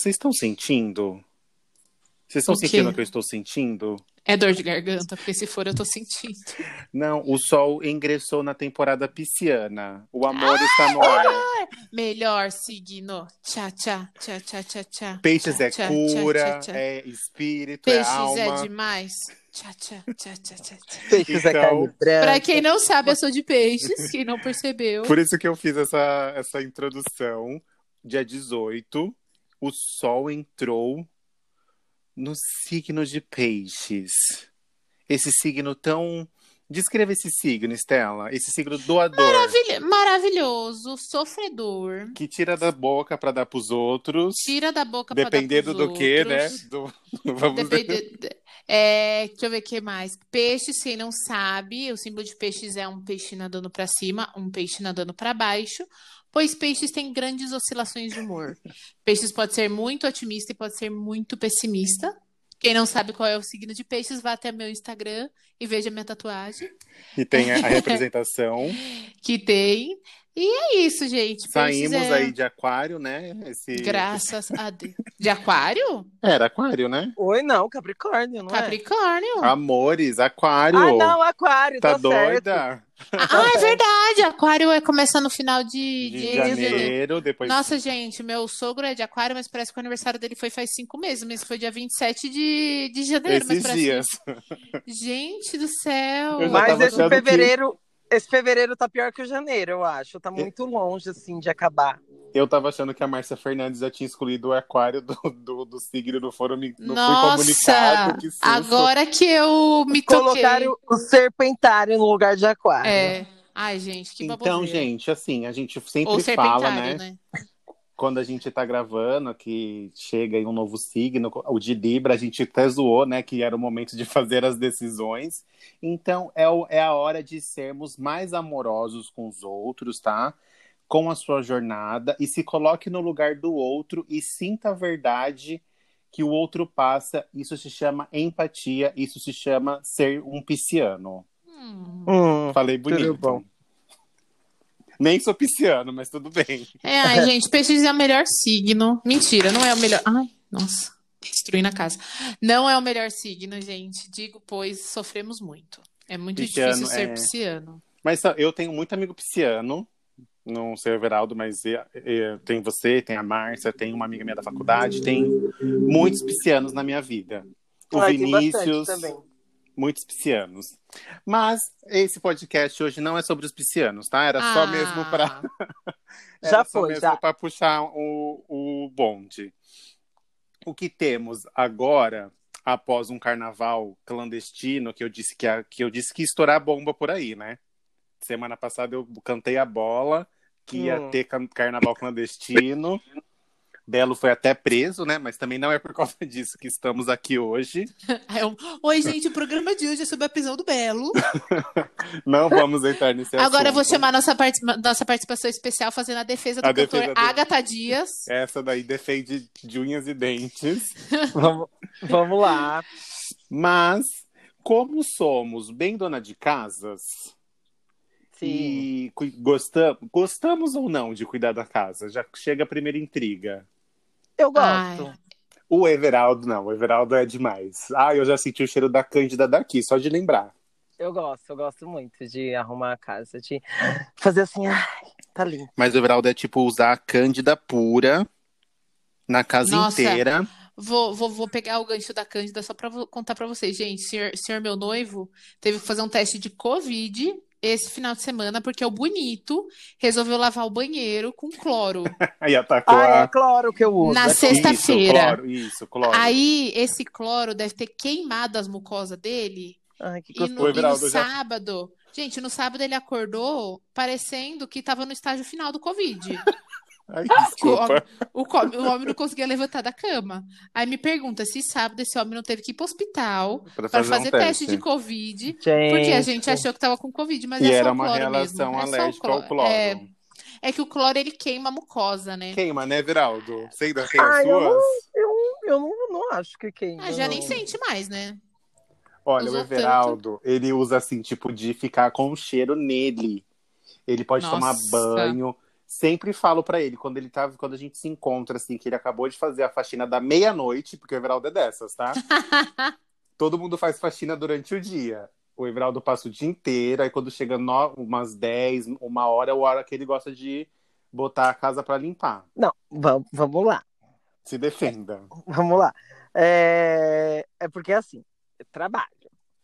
Vocês estão sentindo? Vocês estão O sentindo o que eu estou sentindo? É dor de garganta, porque se for eu tô sentindo. Não, o sol ingressou na temporada pisciana. O amor está no ar. Melhor signo. Tchá, tchá, tchá, tchá, tchá, tchá. Peixes é Tchá, tchá, cura, tchá, tchá. é espírito, Peixes é alma. é demais. Tchá, tchá, tchá, tchá, tchá, tchá. Peixes é Então, carne branca. Pra quem não sabe, eu sou de peixes. Quem não percebeu. Por isso que eu fiz essa, essa introdução. Dia 18, o sol entrou no signo de peixes. Esse signo tão. Descreva esse signo, Estela. Esse signo doador. Maravilha- Maravilhoso, sofredor. Que tira da boca para dar pros outros. Tira da boca pra dar Dependendo pros do que, né? Do- Vamos ver. Depende- É, deixa eu ver o que mais. Peixes, quem não sabe, o símbolo de peixes é um peixe nadando para cima, um peixe nadando para baixo, pois peixes têm grandes oscilações de humor. Peixes pode ser muito otimista e pode ser muito pessimista. Quem não sabe qual é o signo de peixes, vá até meu Instagram e veja minha tatuagem, E tem a a representação. que tem. E é isso, gente. Saímos é... aí de aquário, né? Esse... Graças a Deus. De aquário? Era aquário, né? Oi, não, Capricórnio, não é? Capricórnio. Amores, aquário. Ah, não, Aquário, Tá tá, certo. doida? Ah, é verdade. Aquário é começa no final de, De de- janeiro, depois. Nossa, gente, meu sogro é de aquário, mas parece que o aniversário dele foi faz cinco meses, mas foi dia 27 de, de janeiro. mas esses parece- dias. Gente do céu. Eu Mas esse achando que- fevereiro, esse fevereiro tá pior que o janeiro, eu acho. Tá muito longe, assim, de acabar. Eu tava achando que a Márcia Fernandes já tinha excluído o aquário do, do, do signo, não foram não fui Nossa, comunicado. Que agora que eu me toquei. Colocaram o serpentário no lugar de aquário. É. Ai, gente, que Então, baboseira. gente, assim, a gente sempre Ou fala, né? né? Quando a gente tá gravando, que chega em um novo signo, o de Libra, a gente até zoou, né? Que era o momento de fazer as decisões. Então, é, o- é a hora de sermos mais amorosos com os outros, tá? Com a sua jornada e se coloque no lugar do outro e sinta a verdade que o outro passa. Isso se chama empatia, isso se chama ser um pisciano. Hum. Hum, Falei bonito. Nem sou pisciano, mas tudo bem. É, ai, gente, peixes é o melhor signo. Mentira, não é o melhor. Ai, nossa, destruindo a casa. Não é o melhor signo, gente. Digo, pois sofremos muito. É muito Pisciano, difícil ser é. pisciano. Mas eu tenho muito amigo pisciano. Não sei o Everaldo, mas tem você, tem a Márcia, tem uma amiga minha da faculdade, tem muitos piscianos na minha vida. O Ai, tem Vinícius, também. Muitos piscianos. Mas esse podcast hoje não é sobre os piscianos, tá? Era só Ah. mesmo para Já só foi, mesmo já. para puxar o, o bonde. O que temos agora, após um carnaval clandestino, que eu disse que, a- que eu disse que ia estourar bomba por aí, né? Semana passada eu cantei a bola, que ia Hum. ter carnaval clandestino. Belo foi até preso, né? Mas também não é por causa disso que estamos aqui hoje. Oi, gente, o programa de hoje é sobre a prisão do Belo. Não vamos entrar nesse Agora eu vou assunto. chamar nossa, participa- nossa participação especial fazendo a defesa do A cantor defesa. Agatha Dias. Essa daí defende de unhas e dentes. Vamos, vamos lá. Mas, como somos bem dona de casas Sim. e gostamos, gostamos ou não de cuidar da casa, já chega a primeira intriga. Eu gosto. Ai. O Everaldo, não, o Everaldo é demais. Ah, eu já senti o cheiro da Cândida daqui, só de lembrar. Eu gosto, eu gosto muito de arrumar a casa, de fazer assim, ai, tá lindo. Mas o Everaldo é tipo usar a Cândida pura na casa Nossa. inteira. vou, vou, vou pegar o gancho da Cândida só pra vo- contar pra vocês. Gente, senhor, senhor meu noivo teve que fazer um teste de Covid esse final de semana, porque o bonito resolveu lavar o banheiro com cloro. Aí atacou Ah, é cloro que eu uso. Na é. Sexta-feira. Isso, cloro, isso, cloro. Aí, esse cloro deve ter queimado as mucosas dele. Ai, que E no. O e no já- sábado, gente, no sábado ele acordou parecendo que tava no estágio final do Covid. Ai, desculpa. O, co- o homem não conseguia levantar da cama. Aí me pergunta se sábado esse homem não teve que ir pro hospital Pra para fazer um fazer teste de Covid. Gente, Porque a gente achou que tava com Covid, mas E é só era o uma cloro relação mesmo. É só o alérgica ao cloro. É, é que o cloro ele queima a mucosa, né? Queima, né, Viraldo? Você ainda tem as Ai, eu suas? Eu não, não acho que queima. Ah, já nem não. sente mais, né? Olha, o Usou Everaldo, ele usa assim, tipo, de ficar com o cheiro nele. Ele pode tomar Nossa. banho. Sempre falo pra ele, quando ele tá, quando a gente se encontra, assim, que ele acabou de fazer a faxina da meia-noite, porque o Everaldo é dessas, tá? Todo mundo faz faxina durante o dia. O Everaldo passa o dia inteiro, aí quando chega no, umas 10, uma hora, é a hora que ele gosta de botar a casa pra limpar. Não, vamos, vamos lá. Se defenda. Vamos lá. É, é porque assim, trabalho.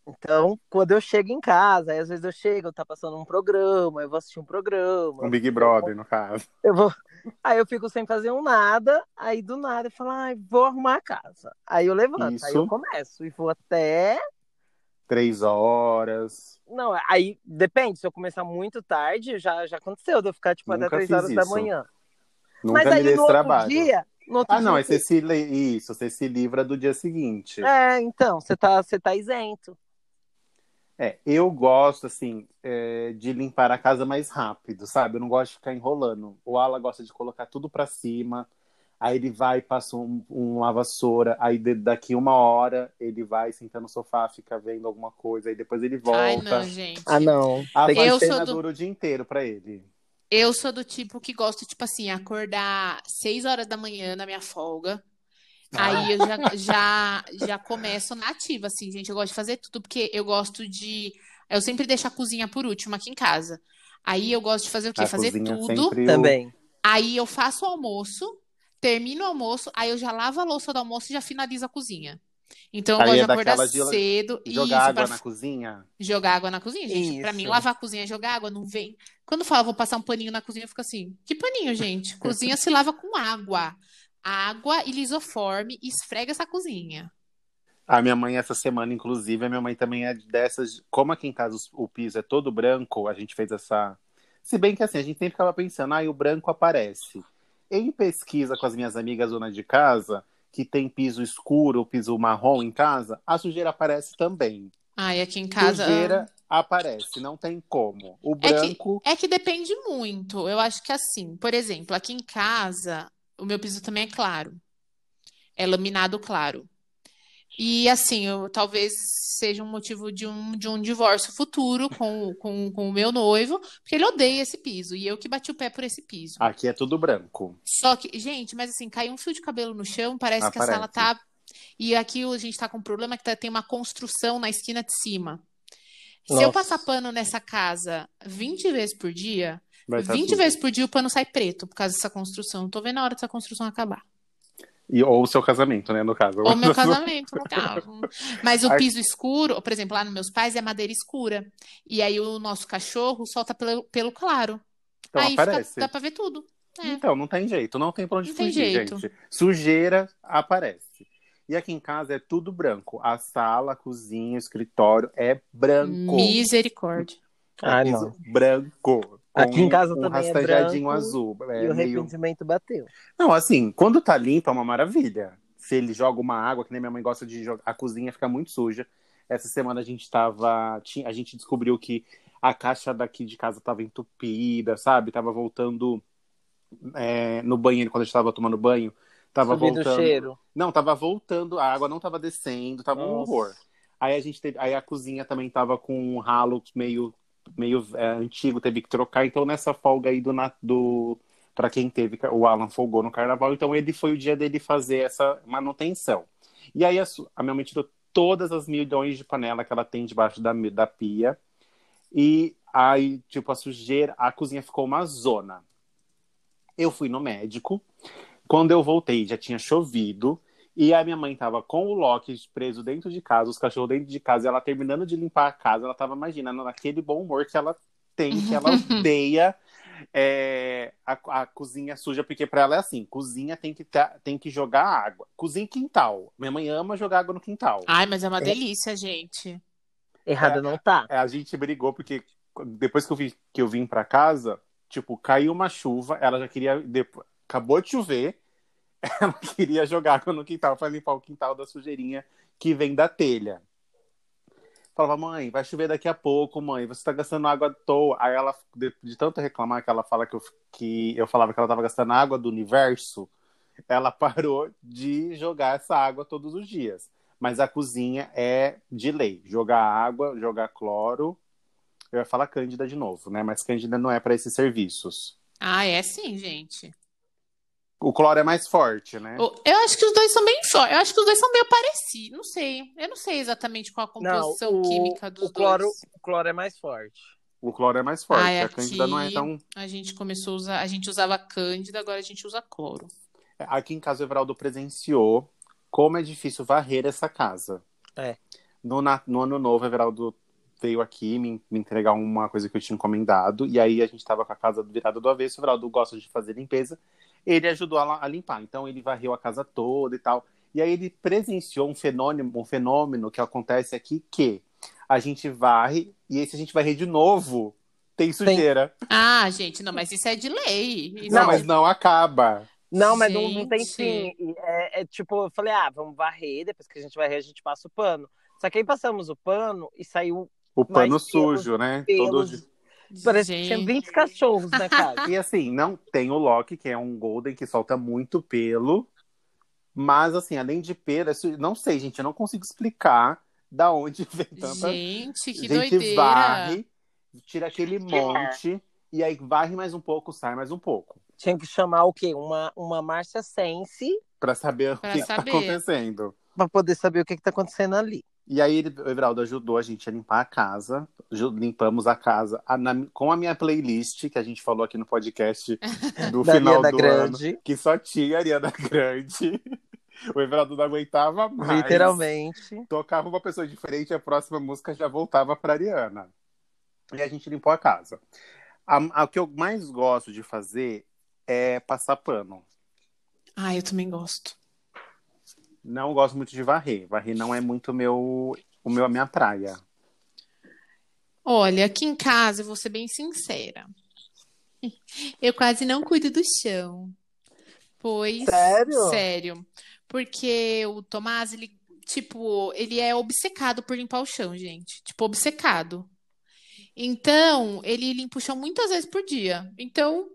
Então, quando eu chego em casa, aí às vezes eu chego, tá passando um programa, eu vou assistir um programa. Um Big Brother, no caso. Eu vou. Aí eu fico sem fazer um nada, aí do nada eu falo, ai, vou arrumar a casa. Aí eu levanto, aí Isso. eu começo e vou até. Três horas. Não, aí depende, se eu começar muito tarde, já, já aconteceu de eu ficar tipo até três horas da isso. manhã. Nunca Mas aí me no outro trabalho. dia. Ah, não, dia, aí você se li- isso, você se livra do dia seguinte. É, então, você tá, você tá isento. É, eu gosto, assim, é, de limpar a casa mais rápido, sabe? Eu não gosto de ficar enrolando. O Ala gosta de colocar tudo pra cima, aí ele vai, passa um, um lava-vassoura, aí de- daqui uma hora ele vai, senta no sofá, fica vendo alguma coisa, aí depois ele volta. Ai, não, gente. Ah, não. A Eu faxina sou do- dura o dia inteiro pra ele. Eu sou do tipo que gosto, tipo assim, acordar 6 horas da manhã na minha folga. Aí eu já, já, já começo na ativa, assim, gente. Eu gosto de fazer tudo, porque eu gosto de. Eu sempre deixo a cozinha por último aqui em casa. Aí eu gosto de fazer o quê? A fazer cozinha tudo. Também. Aí eu faço o almoço, termino o almoço, aí eu já lavo a louça do almoço e já finalizo a cozinha. Então eu Aí gosto é de acordar de cedo. Jogar isso, água pra na cozinha. jogar água na cozinha, gente. Pra Isso. mim, lavar a cozinha e jogar água não vem. Quando fala, vou passar um paninho na cozinha, eu fico assim: que paninho, gente? Cozinha se lava com água. Água e lisoforme, e esfrega essa cozinha. A minha mãe, essa semana, inclusive, a minha mãe também é dessas. Como aqui em casa o piso é todo branco, a gente fez essa. Se bem que assim, a gente sempre ficava pensando, ah, o branco aparece. Em pesquisa com as minhas amigas dona de casa, que tem piso escuro, piso marrom em casa, a sujeira aparece também. Ai, aqui em casa. Sujeira aparece, não tem como. O É que- branco. É que depende muito. Eu acho que assim, por exemplo, aqui em casa, o meu piso também é claro. É laminado claro. E assim, eu, talvez seja um motivo de um, de um divórcio futuro com, com, com o meu noivo, porque ele odeia esse piso. E eu que bati o pé por esse piso. Aqui é tudo branco. Só que, gente, mas assim, caiu um fio de cabelo no chão, parece que a Aparece. sala tá. E aqui a gente tá com um problema que tá- tem uma construção na esquina de cima. Se eu Nossa. passar pano nessa casa 20 vezes por dia, Vai tá 20 tudo. vezes por dia o pano sai preto por causa dessa construção. Não tô vendo a hora dessa construção acabar. E, ou o seu casamento, né, no caso. Ou meu casamento, no caso. Mas o piso escuro, por exemplo, lá nos meus pais é madeira escura. E aí o nosso cachorro solta pelo, pelo claro. Então aí fica- aparece. dá pra ver tudo. É. Então, não tem jeito, não tem pra onde Não tem fugir, jeito. gente. Sujeira aparece. E aqui em casa é tudo branco. A sala, a cozinha, o escritório é branco. Misericórdia. É piso não. branco. Aqui em casa um também é rastejadinho branco azul. É e o meio... arrependimento bateu. Não, assim, quando tá limpo é uma maravilha. Se ele joga uma água, que nem minha mãe gosta de jogar, a cozinha fica muito suja. Essa semana a gente tava. A gente descobriu que a caixa daqui de casa tava entupida, sabe? Tava voltando é, no banheiro, quando a gente tava tomando banho. Tava Subindo o voltando. cheiro. Não, tava voltando, a água não tava descendo, tava um Nossa. horror. Aí a gente teve, aí a cozinha também tava com um ralo meio, meio é, antigo, teve que trocar. Então nessa folga aí do, do para quem teve, o Alan folgou no carnaval, então ele foi o dia dele fazer essa manutenção. E aí a, a minha mãe tirou todas as milhões de panela que ela tem debaixo da, da pia. E aí, tipo, a sujeira, a cozinha ficou uma zona. Eu fui no médico. Quando eu voltei, já tinha chovido. E a minha mãe tava com o Loki preso dentro de casa, os cachorros dentro de casa, e ela terminando de limpar a casa, ela tava imaginando naquele bom humor que ela tem, que ela odeia é, a, a, cozinha suja, porque para ela é assim: cozinha tem que, tá, tem que jogar água. Cozinha e quintal. Minha mãe ama jogar água no quintal. Ai, mas é uma delícia, gente. Errada É, não tá. É, a gente brigou porque depois que eu, vi, que eu vim para casa, tipo, caiu uma chuva, ela já queria. Depois, acabou de chover, ela queria jogar no quintal para limpar o quintal da sujeirinha que vem da telha. Falava, mãe, vai chover daqui a pouco, mãe, você tá gastando água à toa. Aí ela, de, de tanto reclamar que ela fala que eu, que eu falava que ela tava gastando água do universo, ela parou de jogar essa água todos os dias. Mas a cozinha é de lei. Jogar água, jogar cloro. Eu ia falar Cândida de novo, né? Mas Cândida não é para esses serviços. Ah, é sim, gente. O cloro é mais forte, né? Eu acho que os dois são bem fortes. Eu acho que os dois são meio parecidos. Não sei. Eu não sei exatamente qual a composição Não, o, química dos o cloro, dois. o cloro é mais forte. O cloro é mais forte. Ai, a Cândida não é tão. A gente começou a usar. A gente usava cândida, agora a gente usa cloro. Aqui em casa o Everaldo presenciou como é difícil varrer essa casa. É. No, na- no ano novo, o Everaldo veio aqui me, me entregar uma coisa que eu tinha encomendado. E aí a gente tava com a casa virada do avesso. O Everaldo gosta de fazer limpeza. Ele ajudou a, a limpar. Então ele varreu a casa toda e tal. E aí ele presenciou um fenômeno, um fenômeno que acontece aqui que a gente varre e aí se a gente varrer de novo, tem sujeira. Ah, gente, não, mas isso é de lei. Isso Não, é mas de- não acaba. Não, mas não, não tem fim. E É, é tipo, eu falei, ah, vamos varrer, depois que a gente varrer, a gente passa o pano. Só que aí passamos o pano e saiu. O pano Mas pelos- sujo, né? Todo Parece que tinha Gente. 20 cachorros na casa. E assim, não tem o Loki, que é um Golden que solta muito pelo. Mas, assim, além de pelo, isso- não sei, gente, eu não consigo explicar da onde vem tanta. Gente, que a gente doideira. varre, tira aquele monte, e aí varre mais um pouco, sai mais um pouco. Tinha que chamar o quê? Uma, uma Márcia Sense Pra saber Pra o que, que tá saber. acontecendo. pra poder saber o que, que tá acontecendo ali. E aí ele- o Everaldo ajudou a gente a limpar a casa. Limpamos a casa a- na- com a minha playlist, que a gente falou aqui no podcast do Da final Ariana do Grande. ano. Que só tinha Ariana Grande. O Everaldo não aguentava mais. Literalmente. Tocava uma pessoa diferente, a próxima música já voltava pra Ariana. E a gente limpou a casa. A, a- o que eu mais gosto de fazer é passar pano. Ah, eu também gosto. Não gosto muito de varrer. Varrer não é muito meu, o meu, a minha praia. Olha, aqui em casa, eu vou ser bem sincera. Eu quase não cuido do chão. Pois. Sério? Sério. Porque o Tomás, ele, tipo, ele é obcecado por limpar o chão, gente. Tipo, obcecado. Então, ele limpa o chão muitas vezes por dia. Então,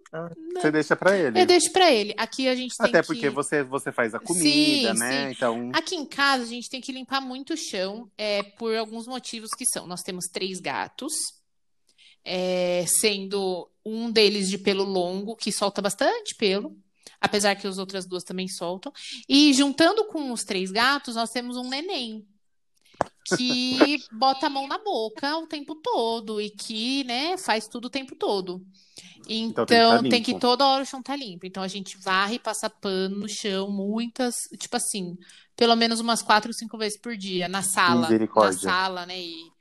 Você deixa pra ele. eu deixo pra ele. Aqui a gente tem Até que. porque você, você faz a comida, Sim, né? sim. Então, Aqui em casa, a gente tem que limpar muito o chão, é, por alguns motivos que são. Nós temos três gatos, é, sendo um deles de pelo longo, que solta bastante pelo, apesar que as outras duas também soltam. E juntando com os três gatos, nós temos um neném. Que bota a mão na boca o tempo todo e que, né, faz tudo o tempo todo. Então Então, tem que tá tem que toda hora o chão tá limpo. Então a gente varre e passa pano no chão, muitas, tipo assim, pelo menos umas quatro, cinco vezes por dia, na sala. Na sala, né? E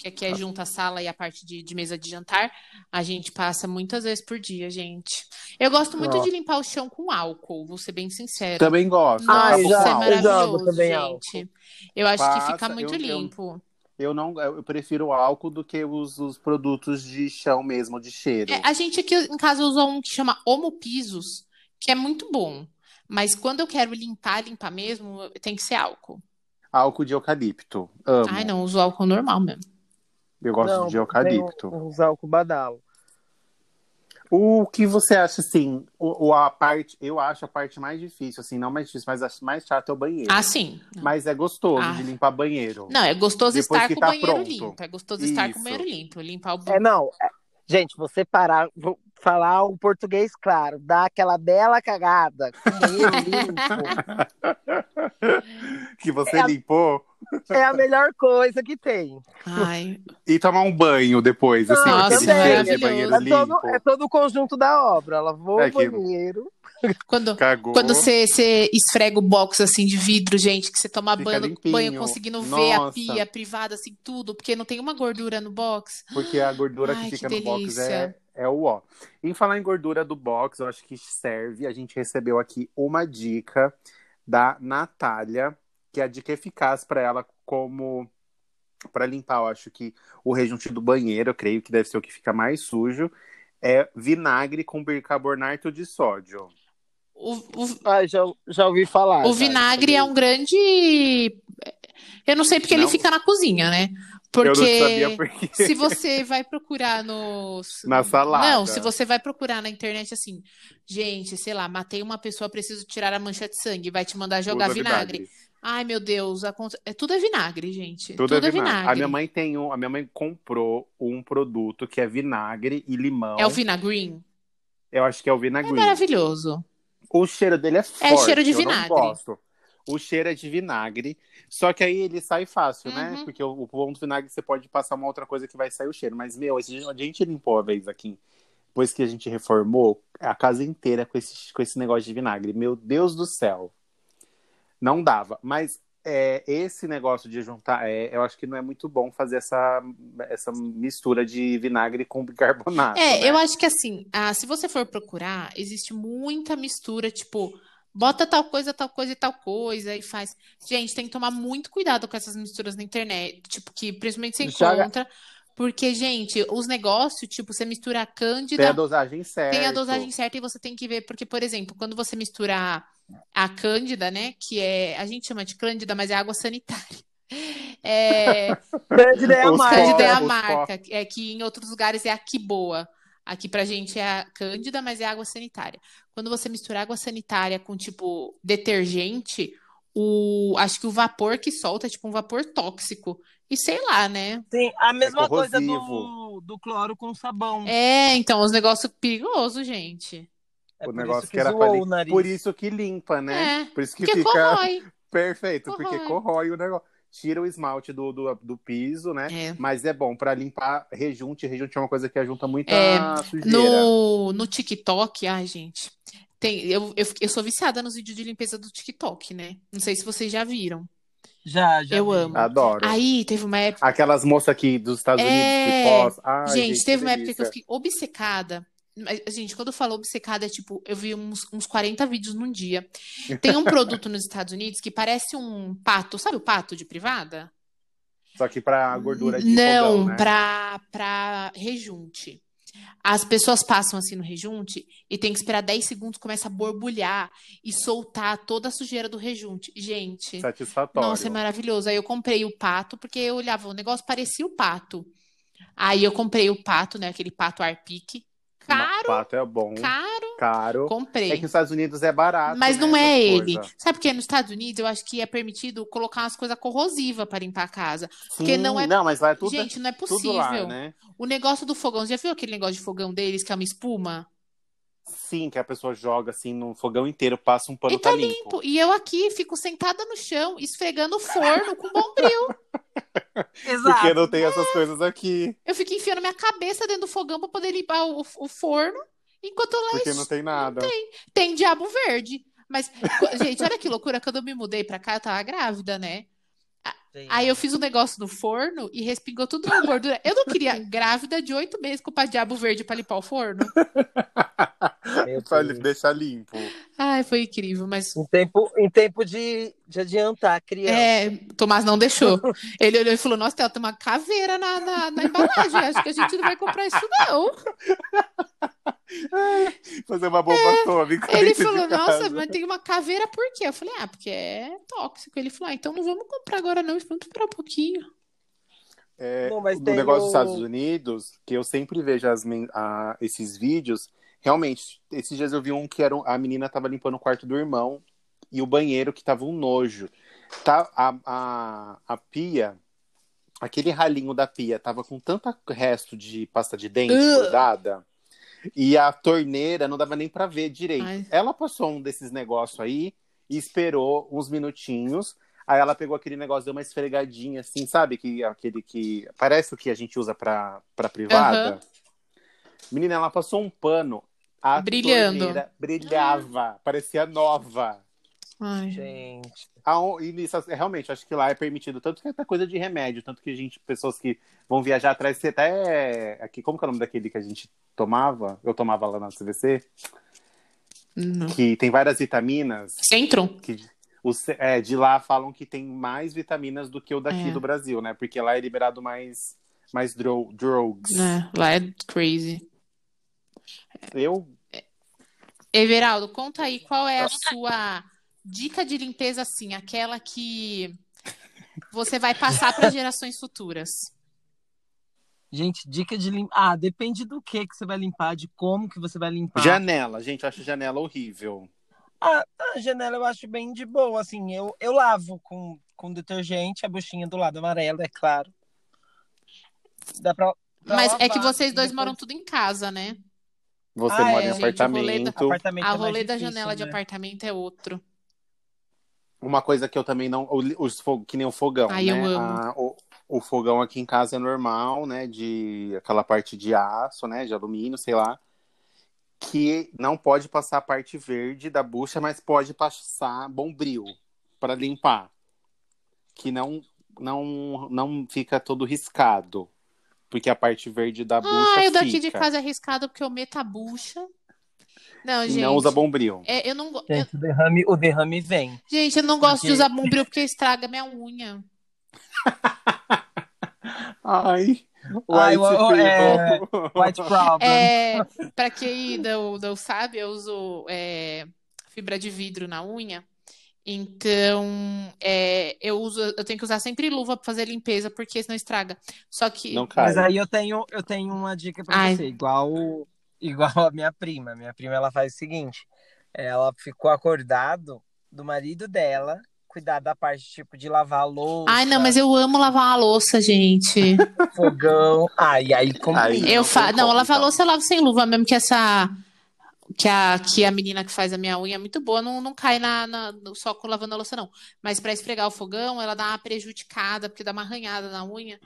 que aqui é junto a sala e a parte de, de mesa de jantar. A gente passa muitas vezes por dia, gente. Eu gosto muito Ó. de limpar o chão com álcool, vou ser bem sincera. também gosto. Nossa, Ah, eu já- isso é eu maravilhoso, também gente. Eu acho que Passa, fica muito eu- eu- limpo. Eu não, eu prefiro o álcool do que os, os produtos de chão mesmo, de cheiro. É, a gente aqui em casa usa um que chama Homo Pisos, que é muito bom. Mas quando eu quero limpar, limpar mesmo, tem que ser álcool. Álcool de eucalipto. Amo. Ai, não, uso álcool normal mesmo. Eu gosto Não, de eucalipto. Usar o badalo. O que você acha, assim, o, o- a parte, eu acho a parte mais difícil, assim, não mais difícil, mas acho mais chato é o banheiro. Ah, sim. Mas é gostoso Ah. de limpar banheiro. Não, é gostoso Depois estar com o tá banheiro pronto. limpo. É gostoso estar com o Isso. banheiro limpo. Limpar o É, não. é- Gente, você parar, vou falar o português claro, dar aquela bela cagada com o banheiro limpo. que você É limpou. É a melhor coisa que tem. Ai, E tomar um banho depois, assim, Nossa, aquele também. cheiro de banheiro É todo, é todo o conjunto da obra. Ela voa É o banheiro. quando Cagou. quando você você esfrega o box assim de vidro, gente, que você toma Fica banho, limpinho. banho conseguindo ver a Nossa. pia privada, assim, tudo, porque não tem uma gordura no box. Porque a gordura Ai, que fica que no box é, é o ó. Em falar em gordura do box, eu acho que serve. A gente recebeu aqui uma dica da Natália, que é a dica eficaz para ela como para limpar, eu acho que o rejunte do banheiro, eu creio que deve ser o que fica mais sujo, é vinagre com bicarbonato de sódio. O, o, Ah, já, já ouvi falar. o já. vinagre é um grande. Eu não sei porque ele Não. fica na cozinha, né? Eu não Porque sabia porque. se você vai procurar no. Na salada. Não, se você vai procurar na internet assim, gente, sei lá, matei uma pessoa, preciso tirar a mancha de sangue, vai te mandar jogar Usa vinagre. Ai, meu Deus, conta- é, tudo é vinagre, gente. Tudo, é vinagre. A minha mãe tem um, a minha mãe comprou um produto que é vinagre e limão. É o vinagre. Eu acho que é o É vinagre. maravilhoso. O cheiro dele é forte. cheiro de eu vinagre. Não gosto. O cheiro é de vinagre. Só que aí ele sai fácil, né? Uhum. Porque o, o bom do vinagre você pode passar uma outra coisa que vai sair o cheiro. Mas, meu, a gente, a gente limpou a vez aqui. Depois que a gente reformou, a casa inteira com esse, com esse negócio de vinagre. Meu Deus do céu. Não dava. Mas é, esse negócio de juntar, é, eu acho que não é muito bom fazer essa, essa mistura de vinagre com bicarbonato. É, né? eu acho que assim, ah, se você for procurar, existe muita mistura, tipo, bota tal coisa, tal coisa e tal coisa e faz. Gente, tem que tomar muito cuidado com essas misturas na internet, tipo, que principalmente você Joga- encontra. Porque, gente, os negócios, tipo, você mistura a cândida, Tem a dosagem certa. tem a dosagem certa e você tem que ver, porque, por exemplo, quando você mistura a cândida, né, que é, a gente chama de cândida, mas é água sanitária. É, Cândida é a marca. Cândida é a marca, é que em outros lugares é a que boa. Aqui pra gente é a Cândida, mas é água sanitária. Quando você mistura água sanitária com tipo detergente, o acho que o vapor que solta é tipo um vapor tóxico. E sei lá, né? Sim, a mesma É coisa do, do cloro com sabão. É, então, os negócios perigosos, gente. É o negócio isso que, era zoou. Por isso que limpa, né? É, Por isso que Porque fica corrói. perfeito, porque Corrói. corrói o negócio. Tira o esmalte do, do, do piso, né? É. Mas é bom pra limpar rejunte. Rejunte é uma coisa que ajunta muita É, sujeira. No, no TikTok, ai, gente. Tem, eu, eu, eu sou viciada nos vídeos de limpeza do TikTok, né? Não sei se vocês já viram. Já, já. Eu vi. amo. Adoro. Aí teve uma época. Aquelas moças aqui dos Estados Unidos É. que postam. Ai, gente, teve uma delícia. época que eu fiquei obcecada. Gente, quando eu falo obcecada, é tipo, eu vi uns, uns 40 vídeos num dia. Tem um produto nos Estados Unidos que parece um pato, sabe o pato de privada? Só que pra gordura de Não, fogão, né? pra, pra rejunte. As pessoas passam assim no rejunte e tem que esperar 10 segundos, começa a borbulhar e soltar toda a sujeira do rejunte. Gente, Satisfatório. nossa, é maravilhoso. Aí eu comprei o pato, porque eu olhava, o negócio parecia o pato. Aí eu comprei o pato, né? Aquele pato arpique. Caro, Pato é bom. caro. Caro. Comprei. É que nos Estados Unidos é barato. Mas né, não é ele. coisas. Sabe porque nos Estados Unidos eu acho que é permitido colocar umas coisas corrosivas para limpar a casa. Porque Sim, não é- Não, mas lá é tudo, Gente, não é possível. lá, né? O negócio do fogão, já viu aquele negócio de fogão deles que é uma espuma? Sim, que a pessoa joga assim no fogão inteiro, passa um pano E tá tá limpo. limpo. E eu aqui fico sentada no chão, esfregando o forno com bombril. Exato. Porque não tem essas coisas aqui. Eu fico enfiando minha cabeça dentro do fogão para poder limpar o, o forno, enquanto lá Porque não tem nada. tem diabo verde. Mas, gente, olha que loucura. Quando eu me mudei pra cá, eu tava grávida, né? Sim. Aí eu fiz um negócio no forno e respingou tudo na gordura. Eu não queria grávida de oito meses com o diabo verde pra limpar o forno. Pra deixar limpo. Ai, foi incrível, mas. Em tempo, em tempo de, de adiantar a criança. É, Tomás não deixou. Ele olhou e falou: Nossa, tem uma caveira na, na, na embalagem. Acho que a gente não vai comprar isso, não. Fazer uma bomba atômica. Ele falou. Nossa, mas tem uma caveira por quê? Eu falei: Ah, porque é tóxico. Ele falou: Ah, então não vamos comprar agora, não. Vamos esperar um pouquinho. É, Não, no negócio o- dos Estados Unidos, que eu sempre vejo as a- esses vídeos, realmente, esses dias eu vi um que era a menina tava limpando o quarto do irmão e o banheiro que tava um nojo. Tá, a, a, a pia, aquele ralinho da pia, tava com tanto resto de pasta de dente Ugh. grudada. E a torneira não dava nem pra ver direito. Ai. Ela passou um desses negócios aí e esperou uns minutinhos. Aí ela pegou aquele negócio, deu uma esfregadinha, assim, sabe? Que, aquele que. Parece o que a gente usa pra, pra privada. Aham. Menina, ela passou um pano. A Brilhando. torneira brilhava, parecia nova. Ai. Gente. Aon- E nisso, realmente, acho que lá é permitido, tanto que é coisa de remédio, tanto que a gente, pessoas que vão viajar atrás, você até. Aqui, como que é o nome daquele que a gente tomava? Eu tomava lá na CVC, Não. que tem várias vitaminas. Centro? que os, é, de lá falam que tem mais vitaminas do que o daqui É. do Brasil, né? Porque lá é liberado mais, mais dro drugs. É, lá é crazy. Eu, Everaldo, conta aí qual é a sua dica de limpeza, assim, aquela que você vai passar para gerações futuras. Gente, dica de limpar. Ah, depende do que que você vai limpar, de como que você vai limpar. janela, gente, eu acho janela horrível. Ah, a janela eu acho bem de boa, assim, eu, eu lavo com, com detergente, a buchinha do lado amarelo, é claro. Dá pra, pra Mas é que vocês dois depois- moram tudo em casa, né? Você Ah, mora é, em gente, apartamento. Apartamento A é rolê da difícil, janela de né? apartamento é outro. Uma coisa que eu também não. o- Os que nem o fogão, Ai, né? eu amo. A- o, o fogão aqui em casa é normal, né? De aquela parte de aço, né? De alumínio, sei lá. Que não pode passar a parte verde da bucha, mas pode passar bombril para limpar. Que não, não, não fica todo riscado. Porque a parte verde da bucha Ah, eu daqui fica. de casa é arriscado porque eu meto a bucha. Não, gente. não usa bombril. é, eu não, go- eu- o derrame, o derrame vem. gente, eu não gosto de Porque- usar bombril porque estraga minha unha. Ai, Ai, white o- o- é. White problem. É, pra quem não, não sabe, eu uso é, fibra de vidro na unha. Então, é, eu uso, eu tenho que usar sempre luva pra fazer limpeza, porque senão estraga. Só que. Não cai. Mas aí eu tenho, eu tenho uma dica pra Ai. você, igual, igual a minha prima. Minha prima ela faz o seguinte: ela ficou acordado do marido dela cuidar da parte tipo de lavar a louça, Ai, não, mas eu amo lavar a louça, gente. fogão. Ai, aí como. Eu Não fa... Não, como, lavar a então. louça eu lavo sem luva, mesmo que essa. Que a, que a menina que faz a minha unha é muito boa, não, não cai na, na- no- só com lavando a louça, não. Mas pra esfregar o fogão, ela dá uma prejudicada, porque dá uma arranhada na unha.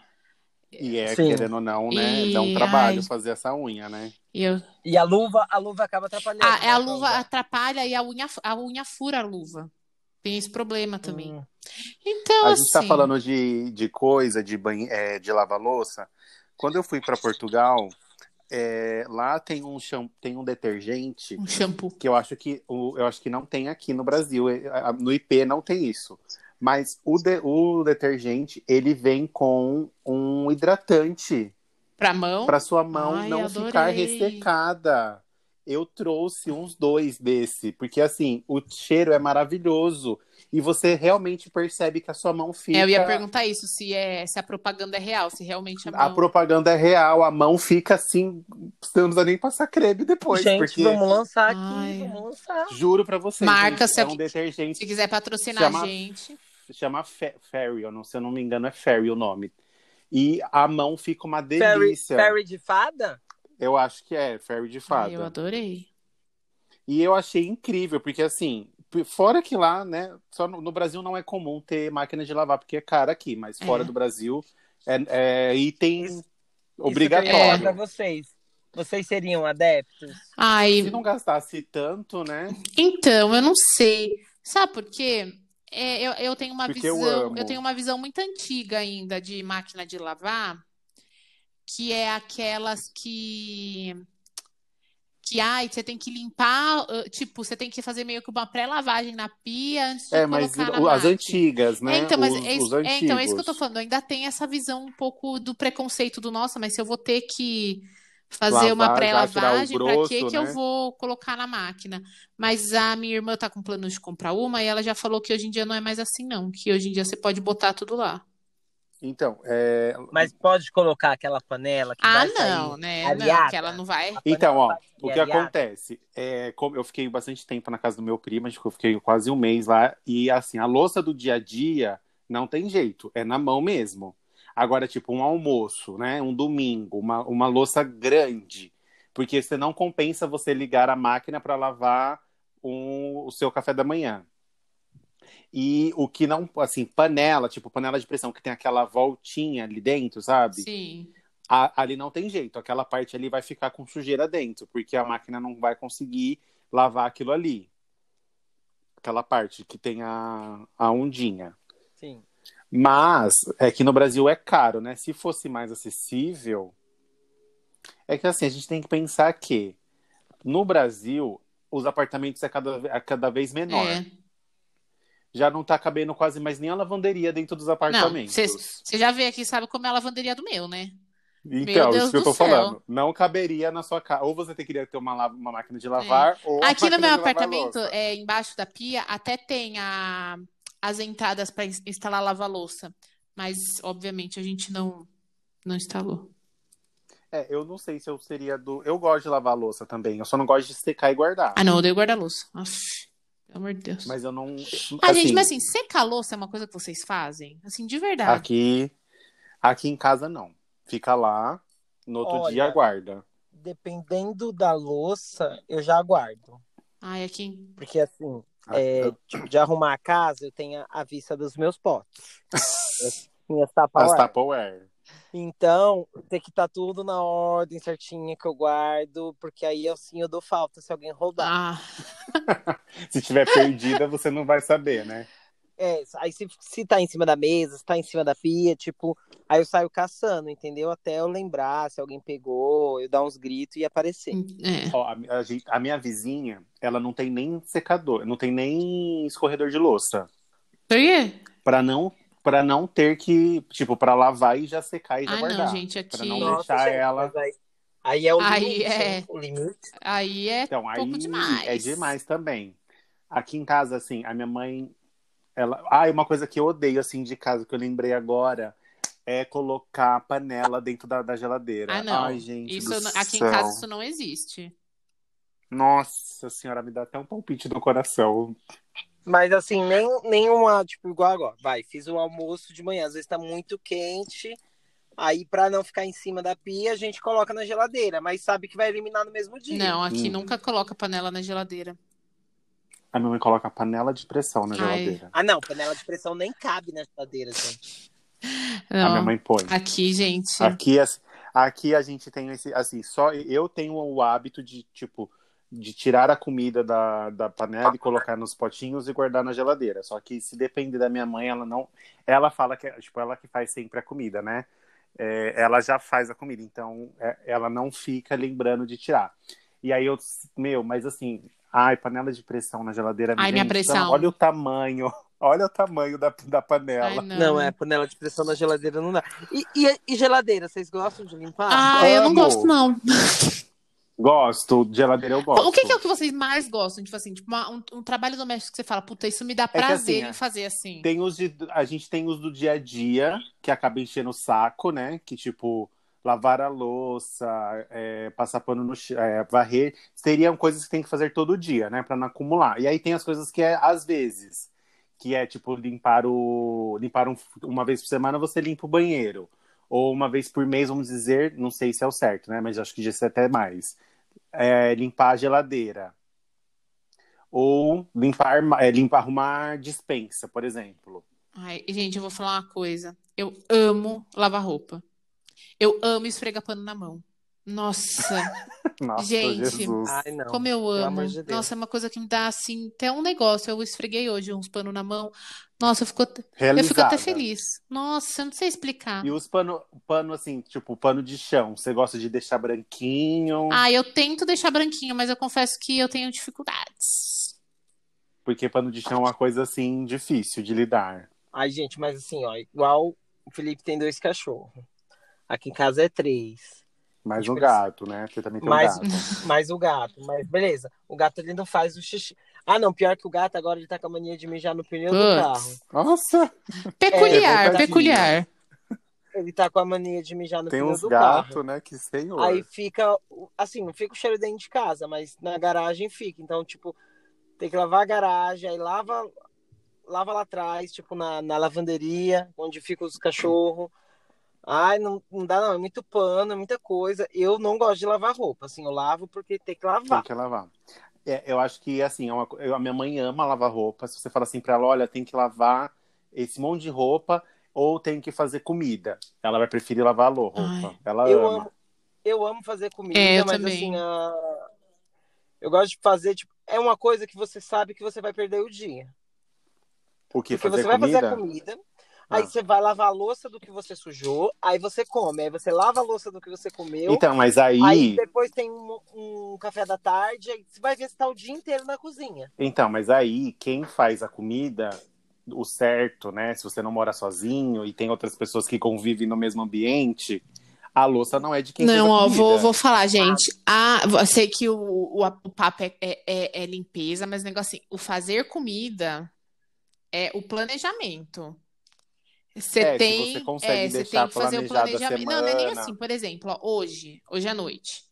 E é, Sim. querendo ou não, né? Dá um E- trabalho ai. fazer essa unha, né? E eu... E a luva, a luva acaba atrapalhando. Ah, é a né, luva atrapalha e a unha, a unha fura a luva. Tem esse problema também. Hum. Então, A gente tá assim. falando de, de coisa, de, banhe... é, de lavar louça. Quando eu fui para Portugal, é, lá tem um, cham... tem um detergente Um shampoo. que eu acho que, eu acho que não tem aqui no Brasil. É, No IP não tem isso. Mas o, de- o detergente, ele vem com um hidratante Pra mão. para sua mão Ai, não adorei. ficar ressecada. Eu trouxe uns dois desse, porque assim, o cheiro é maravilhoso e você realmente percebe que a sua mão fica. É, eu ia perguntar isso, se, é, se a propaganda é real, se realmente a A mão. propaganda é real, a mão fica assim, você não precisa nem passar creme depois, Gente, porque vamos lançar aqui, Ai. vamos lançar. juro pra vocês, Marca, gente, se é um detergente Se quiser patrocinar Chama- a gente. chama Fe- Fairy, eu não, se eu não me engano é Fairy o nome. E a mão fica uma delícia. fairy de fada? Eu acho que é Fairy de fada. Ai, eu adorei. E eu achei incrível, porque assim, fora que lá, né, só no, no Brasil não é comum ter máquina de lavar, porque é cara aqui, mas fora É. do Brasil é, é item Isso- Isso eu obrigatório. falar pra vocês. Vocês seriam adeptos? Ai, Se não gastasse tanto, né? então, eu não sei. Sabe por quê? É, eu, eu tenho uma Porque eu visão, amo. eu tenho uma visão muito antiga ainda de máquina de lavar, que é aquelas que que ai, você tem que limpar, tipo, você tem que fazer meio que uma pré-lavagem na pia antes de É, mas colocar o- na as antigas, né? É, então, mas os, é, isso- é, então, é isso que eu tô falando. Ainda tem essa visão um pouco do preconceito do nossa, mas se eu vou ter que fazer uma Lavar, o pré-lavagem, pra grosso, que que né? eu vou colocar na máquina? Mas a minha irmã tá com planos de comprar uma e ela já falou que hoje em dia não é mais assim, não. Que hoje em dia você pode botar tudo lá. Então, é, Mas pode colocar aquela panela que Ah, vai sair não, né? Não, areada? que ela não vai. Então, ó, vai o que areada? acontece? É, como eu fiquei bastante tempo na casa do meu primo, acho que eu fiquei quase um mês lá, e assim, a louça do dia a dia não tem jeito, é na mão mesmo. Agora, tipo, um almoço, né? Um domingo, uma, uma louça grande, porque você não compensa você ligar a máquina para lavar um- o seu café da manhã. E o que não, assim, panela, tipo panela de pressão, que tem aquela voltinha ali dentro, sabe? Sim. A- ali não tem jeito, aquela parte ali vai ficar com sujeira dentro, porque a máquina não vai conseguir lavar aquilo ali. Aquela parte que tem a, a ondinha. Sim. Mas é que no Brasil é caro, né? Se fosse mais acessível, é que assim, a gente tem que pensar que no Brasil os apartamentos é cada, é cada vez menor. É. Já não tá cabendo quase mais nem a lavanderia dentro dos apartamentos. você já veio aqui sabe como é a lavanderia do meu, né? Então, Deus isso que eu tô céu. falando. Não caberia na sua casa. Ou você queria ter uma, uma máquina de lavar, ou a É. Aqui no meu lavar apartamento, louça. é, embaixo da pia, até tem a, as entradas para instalar lava-louça. Mas, obviamente, a gente não, não instalou. É, eu não sei se eu seria do. Eu gosto de lavar louça também. Eu só não gosto de secar e guardar. Ah, não, eu odeio guarda-louça. Aff, Pelo amor de Deus. Mas eu não. Ah, assim, gente, mas assim, secar louça é uma coisa que vocês fazem? Assim, de verdade. Aqui, aqui em casa não. Fica lá, no outro Olha, dia guarda. Dependendo da louça, eu já guardo. Ai, aqui. Porque assim, Ah, é, eu- tipo, de arrumar a casa, eu tenho a- vista dos meus potes. As minhas As Tupperware. Então, tem que estar tudo na ordem certinha que eu guardo, porque aí assim eu dou falta se alguém roubar. Ah, Se tiver perdida, você não vai saber, né? É, aí se, se tá em cima da mesa, se tá em cima da pia, tipo, aí eu saio caçando, entendeu? Até eu lembrar se alguém pegou, eu dar uns gritos e aparecer. é. Ó, a, a gente- a minha vizinha, ela não tem nem secador, não tem nem escorredor de louça. Por quê? Pra não, pra não ter que, tipo, pra lavar e já secar e já Ah, guardar. não, gente, Pra aqui. não Nossa, deixar gente, ela. Aí, aí é o Aí limite, é. O limite. Aí é Então, aí pouco demais. é demais também. Aqui em casa, assim, a minha mãe, ela, ah, e uma coisa que eu odeio assim de casa que eu lembrei agora é colocar a panela dentro da, da geladeira. Ah, não. Ai, gente, Isso do não- aqui em casa isso não existe. Nossa senhora, me dá até um palpite no coração. Mas assim, nem, nenhuma, tipo, igual agora. Vai, fiz o almoço de manhã, às vezes tá muito quente. Aí, pra não ficar em cima da pia, a gente coloca na geladeira, mas sabe que vai eliminar no mesmo dia. Não, aqui Hum. nunca coloca panela na geladeira. A minha mãe coloca panela de pressão na Ai. geladeira. Ah, não, panela de pressão nem cabe na geladeira, gente. A minha Não. mãe põe. Aqui, gente. Aqui, assim, aqui a gente tem esse, assim, só eu tenho o hábito de, tipo, de tirar a comida da, da panela e colocar nos potinhos e guardar na geladeira. Só que se depender da minha mãe, ela não, ela fala que, é, tipo, ela que faz sempre a comida, né? É, ela já faz a comida, então é, ela não fica lembrando de tirar. E aí eu, meu, mas assim, ai, panela de pressão na geladeira. Ai, minha gente, pressão. Olha o tamanho, olha o tamanho da, da panela. Ai, não. Não, é, panela de pressão na geladeira não dá. E, e, e geladeira, vocês gostam de limpar? Ah, eu não gosto, não. Gosto, de geladeira eu gosto. O que, que é o que vocês mais gostam? Tipo assim, tipo uma- um, um trabalho doméstico que você fala, puta, isso me dá que prazer assim, em fazer assim. Tem os de, a gente tem os do dia a dia, que acaba enchendo o saco, né? Que tipo, lavar a louça, é, passar pano no chão, é, varrer. Seriam coisas que tem que fazer todo dia, né? Pra não acumular. E aí tem as coisas que é às vezes. Que é tipo limpar o. Limpar um, uma vez por semana você limpa o banheiro. Ou uma vez por mês, vamos dizer, não sei se é o certo, né? Mas acho que é até mais. É, limpar a geladeira. Ou limpar, é, limpar, arrumar dispensa, por exemplo. Ai, gente, eu vou falar uma coisa. Eu amo lavar roupa. Eu amo esfregar pano na mão. Nossa, Nossa, Gente. Jesus. Ai, não. como eu amo. de. Nossa, é uma coisa que me dá assim, até um negócio. Eu esfreguei hoje uns panos na mão. Nossa, eu fico, eu fico até feliz. Nossa, eu não sei explicar. E os pano, pano assim, tipo, pano de chão, você gosta de deixar branquinho? Ah, eu tento deixar branquinho, mas eu confesso que eu tenho dificuldades. Porque pano de chão é uma coisa assim difícil de lidar. Ai, gente, mas assim, ó, igual o Felipe tem dois cachorros. Aqui em casa é três. Mas Tipo, o gato, né? Você também tem Mas, um gato. mas o gato, mas beleza. O gato ele não faz o xixi. Ah, não, pior que o gato agora ele tá com a mania de mijar no pneu do Putz. carro. Nossa, Peculiar, É, peculiar. Ele tá com a mania de mijar no tem pneu uns do carro. gatos, né? Que senhor. Aí fica, assim, não fica o cheiro dentro de casa, mas na garagem fica. Então, tipo, tem que lavar a garagem, aí lava, lava lá atrás, tipo, na, na lavanderia, onde ficam os cachorros. Ai, não, não dá não, é muito pano, é muita coisa. Eu não gosto de lavar roupa, assim, eu lavo porque tem que Tem lavar. que lavar. É, eu acho que, assim, é uma, eu- a minha mãe ama lavar roupa. Se você fala assim pra ela, olha, tem que lavar esse monte de roupa ou tem que fazer comida. Ela vai preferir lavar a roupa. Ai. Ela Eu ama. amo, eu amo fazer comida, É, eu mas também. assim, a- eu gosto de fazer, tipo, é uma coisa que você sabe que você vai perder o dia. O que? Porque Fazer você vai comida? fazer a comida, aí Ah. você vai lavar a louça do que você sujou, aí você come, aí você lava a louça do que você comeu, Então, mas aí... aí depois tem um, um café da tarde, aí você vai ver se tá o dia inteiro na cozinha. Então, mas aí, quem faz a comida, o certo, né? Se você não mora sozinho e tem outras pessoas que convivem no mesmo ambiente, a louça não é de quem Não, fez a ó, vou, vou falar, gente. Ah, eu sei que o, o, o papo é, é, é limpeza, mas o negócio assim, o fazer comida é o planejamento. Você É, tem, você consegue é, você tem que fazer o planejamento. Não, não é nem assim, por exemplo, ó, hoje, hoje à noite.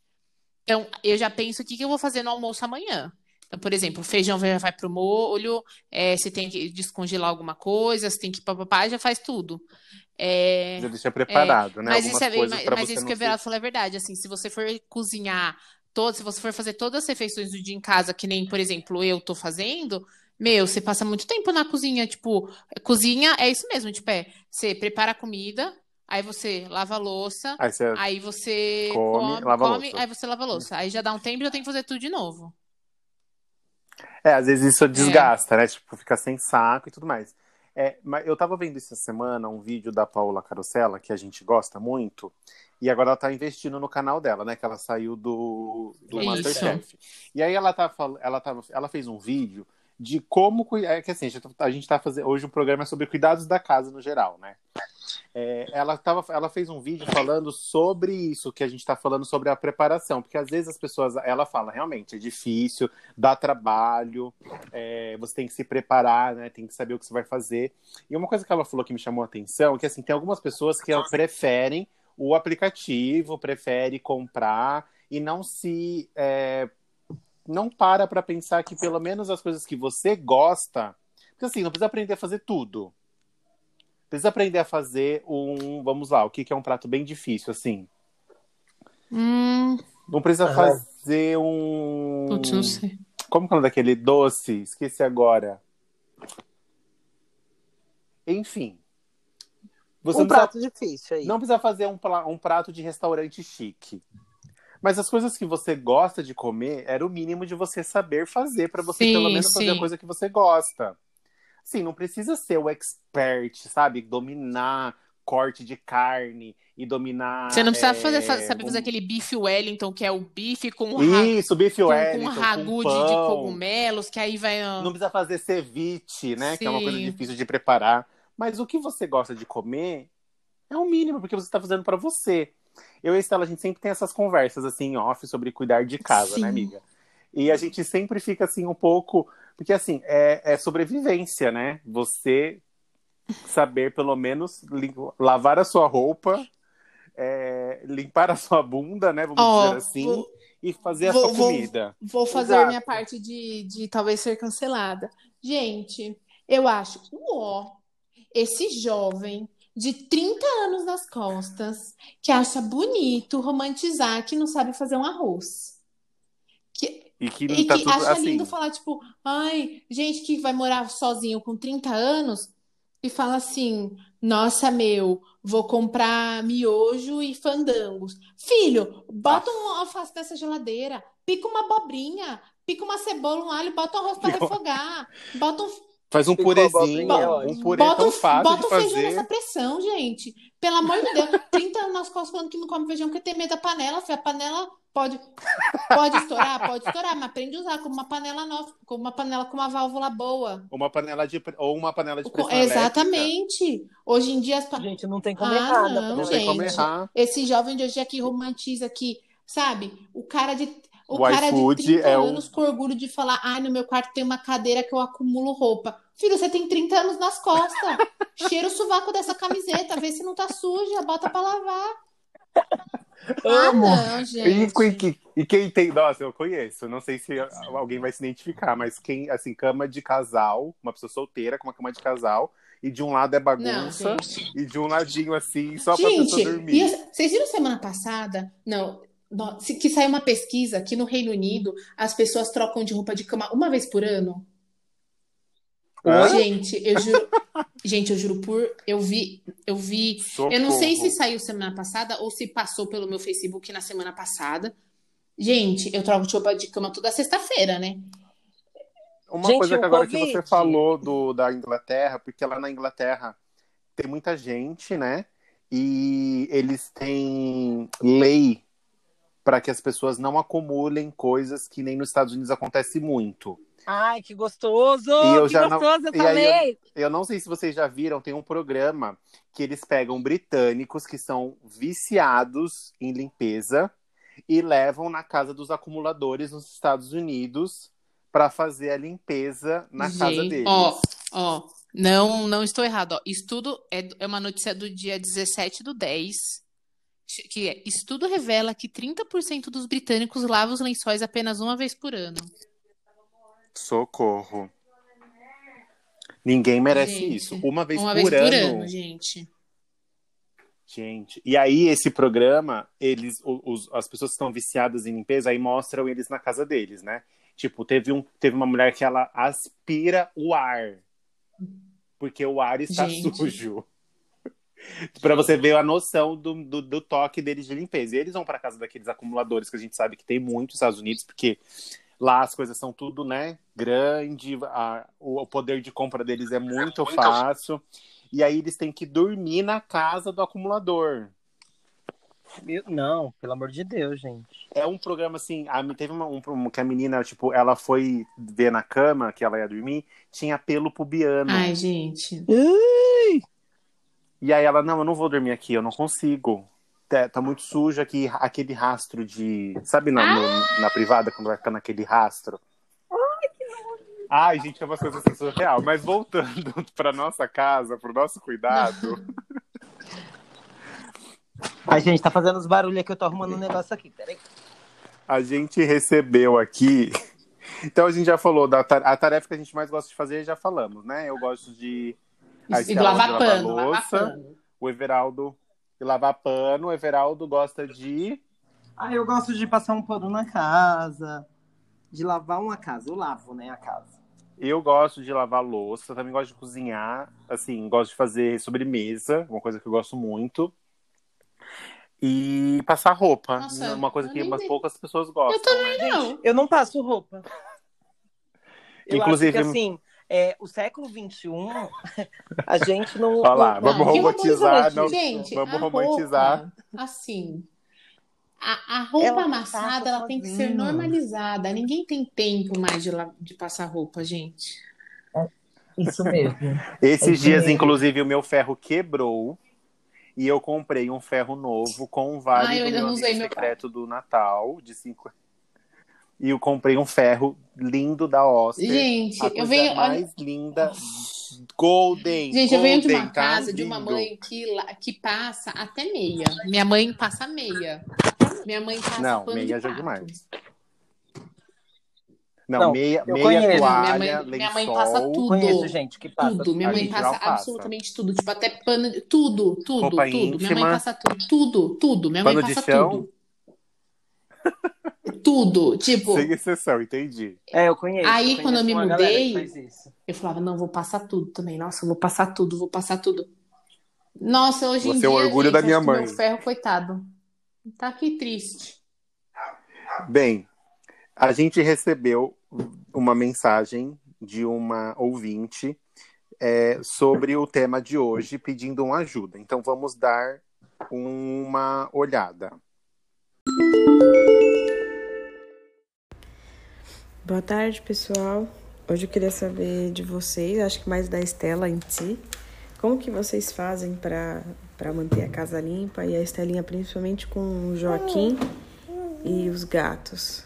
Então, eu já penso o que que eu vou fazer no almoço amanhã. Então, por exemplo, o feijão já vai pro molho, é, você tem que descongelar alguma coisa, você tem que papapá, já faz tudo. É, Já deixa preparado, né? mas Algumas isso, é, mas, mas isso que o Everaldo falou é verdade. Assim, se você for cozinhar todo, se você for fazer todas as refeições do dia em casa, que nem, por exemplo, eu tô fazendo, meu, você passa muito tempo na cozinha. Tipo, cozinha é isso mesmo, tipo, é, você prepara a comida, aí você lava a louça, Aí você... aí você Come, come, come, aí você lava a louça. Aí já dá um tempo e já tem que fazer tudo de novo. É, às vezes isso desgasta, né? Tipo, fica sem saco e tudo mais. É, mas eu tava vendo essa semana um vídeo da Paula Carosella, que a gente gosta muito, e agora ela tá investindo no canal dela, né? Que ela saiu do, do. Masterchef. E aí ela tá ela tava, ela fez um vídeo de como cui- é que assim, a gente tá- a gente tá fazendo hoje um programa sobre cuidados da casa no geral, né? É, ela, tava, ela fez um vídeo falando sobre isso que a gente está falando sobre a preparação, porque às vezes as pessoas, ela fala, realmente, é difícil, dá trabalho, é, você tem que se preparar, né? Tem que saber o que você vai fazer. E uma coisa que ela falou que me chamou a atenção, é que assim, tem algumas pessoas que preferem o aplicativo, prefere comprar e não se é, não para para pensar que pelo menos as coisas que você gosta, porque assim, não precisa aprender a fazer tudo. Precisa aprender a fazer um, vamos lá, o que que é um prato bem difícil assim. Hum, Não precisa Aham. fazer um putz, não sei. como que é o nome daquele doce? Esqueci agora. Enfim. Você um não precisa prato difícil aí. Não precisa fazer um, pla- um prato de restaurante chique. Mas as coisas que você gosta de comer era o mínimo de você saber fazer para você Sim, pelo menos fazer sim. a coisa que você gosta. Sim, não precisa ser o expert, sabe? Dominar corte de carne e dominar. Você não precisa é, fazer, fa- saber fazer um- aquele bife Wellington, que é o bife com, ra Isso, bife com, Wellington, com com ragu de, de pão. cogumelos, que aí vai. ó, Não precisa fazer ceviche, né? Que é uma coisa Sim. difícil de preparar. Mas o que você gosta de comer é o mínimo, porque você está fazendo para você. Eu e a Estela, a gente sempre tem essas conversas assim off sobre cuidar de casa, Sim. né, amiga? E a gente sempre fica assim um pouco. Porque assim, é, é sobrevivência, né? Você saber pelo menos lavar a sua roupa, é, limpar a sua bunda, né? Vamos Ó, dizer assim, vou- e fazer a vou- sua vou- comida. Vou fazer Exato. minha parte de, de talvez ser cancelada. Gente, eu acho, uó, esse jovem de 30 anos nas costas que acha bonito romantizar que não sabe fazer um arroz. Que, E que e tá que acha assim. lindo falar, tipo, ai, gente que vai morar sozinho com 30 anos e fala assim: nossa, meu, vou comprar miojo e fandangos. Filho, bota um alface nessa geladeira, pica uma abobrinha, pica uma cebola, um alho, bota um arroz pra Pior. refogar, bota um, Faz um purezinho, é um purê bota tão um, fácil bota de um feijão fazer. nessa pressão, gente. Pelo amor de Deus, 30 anos nas costas falando que não come feijão porque tem medo da panela. A panela pode, pode estourar, pode estourar, mas aprende a usar como uma panela nova, como uma panela com uma válvula boa. Uma panela de ou uma panela de pressão elétrica. Exatamente. Hoje em dia as pa- Gente, não tem como Ah, errar, não, Não tem como gente. errar. esse jovem de hoje aqui romantiza que, sabe, o cara de o, O cara de iFood 30 é o- anos com orgulho de falar, ai, no meu quarto tem uma cadeira que eu acumulo roupa. Filho, você tem 30 anos nas costas. Cheira o sovaco dessa camiseta, vê se não tá suja, bota pra lavar. Ah, Amo. não, E, gente. quem- e quem tem, nossa, eu conheço, não sei se alguém vai se identificar, mas quem, assim, cama de casal, uma pessoa solteira com uma cama de casal, e de um lado é Não, bagunça, gente. e de um ladinho assim, só pra pessoa Gente, dormir. e as- vocês viram semana passada? Não, que saiu uma pesquisa que no Reino Unido as pessoas trocam de roupa de cama uma vez por ano. Gente, eu juro, gente, eu juro por, eu vi, eu vi, eu não sei se Socorro. saiu semana passada ou se passou pelo meu Facebook na semana passada. Gente, eu troco de roupa de cama toda sexta-feira, né? Uma Gente, coisa que agora que Covid. você falou do, da Inglaterra, porque lá na Inglaterra tem muita gente, né? E eles têm lei para que as pessoas não acumulem coisas que nem nos Estados Unidos acontece muito. Ai, que gostoso! E eu que já não- gostoso, eu aí eu- falei! Eu não sei se vocês já viram, tem um programa que eles pegam britânicos que são viciados em limpeza e levam na casa dos acumuladores nos Estados Unidos para fazer a limpeza na casa Gente, deles. Ó, ó, não, não estou errado. Ó. Estudo é, é uma notícia do dia 17 do 10, que é, estudo revela que 30% dos britânicos lavam os lençóis apenas uma vez por ano. Socorro. Ninguém merece Gente, isso. Uma vez uma por vez por ano. ano, gente. Gente, e aí esse programa, eles, os- as pessoas que estão viciadas em limpeza, aí mostram eles na casa deles, né? Tipo, teve, um, teve uma mulher que ela aspira o ar, porque o ar está Gente. sujo. Pra você ver a noção do, do, do toque deles de limpeza. E eles vão pra casa daqueles acumuladores que a gente sabe que tem muito nos Estados Unidos, porque lá as coisas são tudo, né, grande, a- o, o poder de compra deles é muito fácil. E aí eles têm que dormir na casa do acumulador. Meu- Não, pelo amor de Deus, gente. É um programa assim, a, teve uma, um, um- que a menina, tipo, ela foi ver na cama que ela ia dormir, tinha pelo pubiano. Ai, gente. E aí ela, não, eu não vou dormir aqui, eu não consigo. Tá, tá muito sujo aqui, aquele rastro de. Sabe na, no- na privada, quando vai ficar naquele rastro? Ai, gente, é uma coisa assim, surreal. Mas voltando pra nossa casa, pro nosso cuidado, A gente tá fazendo os barulhos aqui, eu tô arrumando um negócio aqui, peraí. a gente recebeu aqui. Então a gente já falou da ta- a tarefa que a gente mais gosta de fazer, já falamos, né? Eu gosto de. lavar de pano, lavar pano. O Everaldo de lavar pano. O Everaldo gosta de. Ah, eu gosto de passar um pano na casa, de lavar uma casa. Eu lavo, né, a casa. Eu gosto de lavar louça, também gosto de cozinhar, assim, gosto de fazer sobremesa, uma coisa que eu gosto muito. E passar roupa, Nossa, uma coisa que nem umas dei- poucas pessoas gostam. Eu também né? não. Eu não passo roupa. Eu Inclusive- acho que, assim, é, o século XXI, a gente não... Olha lá, não- vamos romantizar, roupa, não- gente, vamos romantizar. roupa, assim, a, a roupa Ela amassada, passa ela tem que ser normalizada. Ninguém tem tempo mais de, de passar roupa, gente. Isso mesmo. Esses É dias, dinheiro. inclusive, o meu ferro quebrou e eu comprei um ferro novo com um vale Ah, eu do ainda meu não amigo usei meu secreto do Natal, de cinco... E eu comprei um ferro lindo da Oscar. Gente, a eu coisa venho, olha, mais linda, golden. gente, eu venho de uma golden, tá casa de uma lindo. mãe que, que passa até meia. Minha mãe passa meia. Minha mãe passa Não, pano meia de já é demais. Não, Não, meia, meia conheço. Minha toalha, mãe- minha mãe passa lençol, tudo. Conheço gente que passa. Tudo, minha mãe passa passa. absolutamente tudo, tipo até pano, tudo, tudo, Roupa tudo. Minha íntima. mãe passa tudo, tudo, tudo. Minha mãe Pano de passa chão. tudo. Tudo, tipo, sem exceção, entendi. É, eu conheço. Aí, conheço quando eu me mudei, eu falava, não, vou passar tudo também. Nossa, eu vou passar tudo, vou passar tudo. Nossa, hoje em Você é o dia, orgulho gente, da minha mãe. meu ferro, coitado, tá aqui triste. Bem, a gente recebeu uma mensagem de uma ouvinte é, sobre o tema de hoje, pedindo uma ajuda. Então vamos dar uma olhada. Boa tarde, pessoal. Hoje eu queria saber de vocês, acho que mais da Estela em si, como que vocês fazem para para manter a casa limpa e a Estelinha principalmente com o Joaquim e os gatos.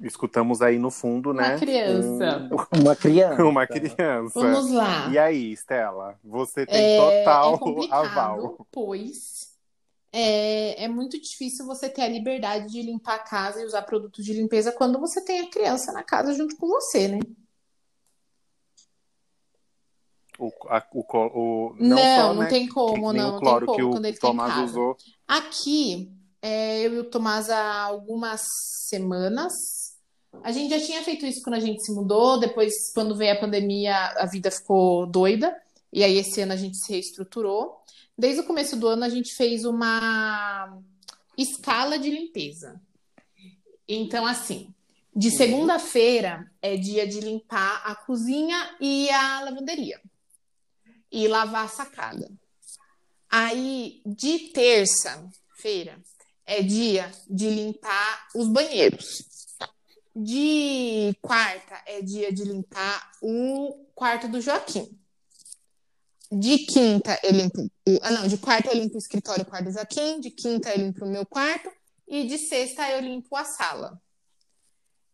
Escutamos aí no fundo, Uma né? criança. Uma criança. um- uma criança. Vamos lá. E aí, Estela, você tem É, total é aval. pois é, é muito difícil você ter a liberdade de limpar a casa e usar produtos de limpeza quando você tem a criança na casa junto com você, né? O, a- o, o- Não, só, não né, tem como, que não, não tem que como o quando ele tá Tomás usou. Aqui, é, eu e o Tomás há algumas semanas. A gente já tinha feito isso quando a gente se mudou, depois, quando veio a pandemia, a vida ficou doida, e aí esse ano a gente se reestruturou. Desde o começo do ano, a gente fez uma escala de limpeza. Então, assim, de segunda-feira é dia de limpar a cozinha e a lavanderia. E lavar a sacada. Aí, de terça-feira, é dia de limpar os banheiros. De quarta é dia de limpar o quarto do Joaquim. De quinta eu limpo. Ah, não, de quarta eu limpo o escritório quarto do Joaquim. De quinta eu limpo o meu quarto. E de sexta eu limpo a sala.